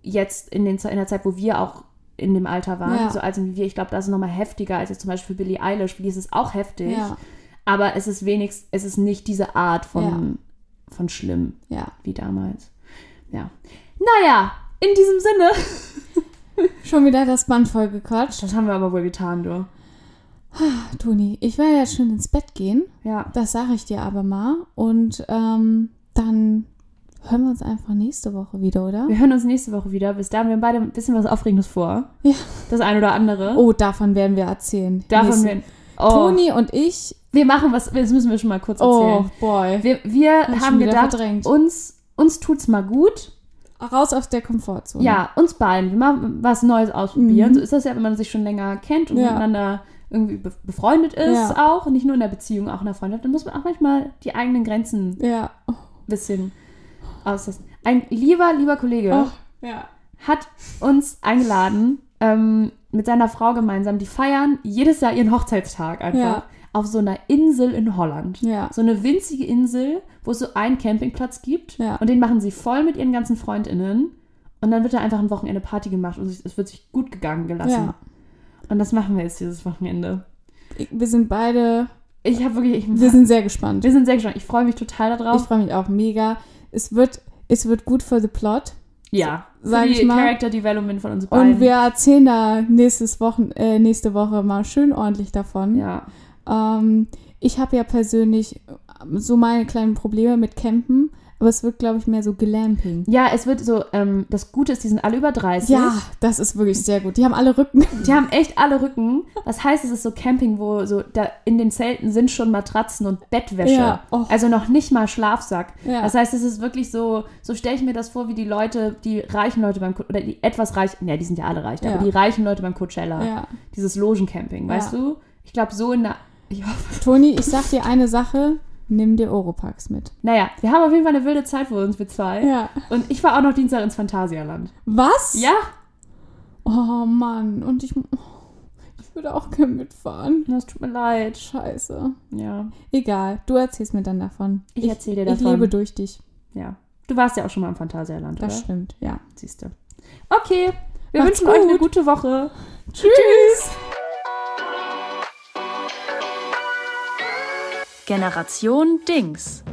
jetzt in, den, in der Zeit, wo wir auch in dem Alter waren, Ja. so alt sind wie wir, ich glaube, das ist nochmal heftiger als jetzt zum Beispiel für Billie Eilish. Für die ist es auch heftig, Ja. aber es ist wenigstens, es ist nicht diese Art von, Ja. von schlimm Ja. wie damals. Ja. Naja, in diesem Sinne. Schon wieder das Band voll gequatscht. Das haben wir aber wohl getan, du. Toni, ich werde jetzt schon ins Bett gehen. Ja. Das sage ich dir aber mal. Und ähm, dann hören wir uns einfach nächste Woche wieder, oder? Wir hören uns nächste Woche wieder. Bis dahin, wir haben beide ein bisschen was Aufregendes vor. Ja. Das ein oder andere. Oh, davon werden wir erzählen. Davon wir. Oh, Toni und ich. wir machen was, das müssen wir schon mal kurz Oh, erzählen. boy. Wir, wir haben gedacht, verdrängt. uns, uns tut's mal gut. Raus aus der Komfortzone. Ja, uns beiden. Wir mal was Neues ausprobieren. Mhm. So ist das ja, wenn man sich schon länger kennt und Ja. miteinander irgendwie be befreundet ist Ja. auch. Nicht nur in der Beziehung, auch in der Freundschaft. Dann muss man auch manchmal die eigenen Grenzen ein Ja. Oh, bisschen austesten. Ein lieber, lieber Kollege oh, ja. hat uns eingeladen, ähm, mit seiner Frau gemeinsam. Die feiern jedes Jahr ihren Hochzeitstag einfach auf so einer Insel in Holland. Ja. So eine winzige Insel, wo es so einen Campingplatz gibt. Ja. Und den machen sie voll mit ihren ganzen FreundInnen. Und dann wird da einfach ein Wochenende Party gemacht und es wird sich gut gegangen gelassen. Ja. Und das machen wir jetzt dieses Wochenende. Wir sind beide Ich habe wirklich. Ich, Wir sind sehr gespannt. wir sind sehr gespannt. Ich freue mich total Ich darauf. freue mich auch mega. Es wird, es wird gut für the plot. Ja, sag ich mal. Character Development von uns beiden. Und wir erzählen da nächstes Wochen, äh, nächste Woche mal schön ordentlich davon. Ja. Ähm, ich habe ja persönlich so meine kleinen Probleme mit Campen, aber es wird, glaube ich, mehr so Glamping. Ja, es wird so, ähm, das Gute ist, die sind alle über 30. Ja, das ist wirklich sehr gut. Die haben alle Rücken. Die haben echt alle Rücken. Das heißt, es ist so Camping, wo so da in den Zelten sind schon Matratzen und Bettwäsche. Ja, oh. Also noch nicht mal Schlafsack. Ja. Das heißt, es ist wirklich so, so stelle ich mir das vor, wie die Leute, die reichen Leute beim, oder die etwas reichen, ja, die sind ja alle reich, Ja. aber die reichen Leute beim Coachella. Ja. Dieses Logencamping, weißt du? Ich glaube, so in der, ich hoffe. Toni, ich sag dir eine Sache, nimm dir Oropax mit. Naja, wir haben auf jeden Fall eine wilde Zeit für uns, wir zwei. Ja. Und ich war auch noch Dienstag ins Phantasialand. Was? Ja, Oh Mann, und ich, ich würde auch gerne mitfahren. das tut mir leid. Scheiße. Ja, Egal, du erzählst mir dann davon. Ich erzähl dir Ich davon. lebe durch dich. ja. Du warst ja auch schon mal im Phantasialand, Das oder? stimmt, ja. Siehst du. Okay, wir Macht's wünschen euch eine gut. gute Woche. Tschüss. Generation Dings.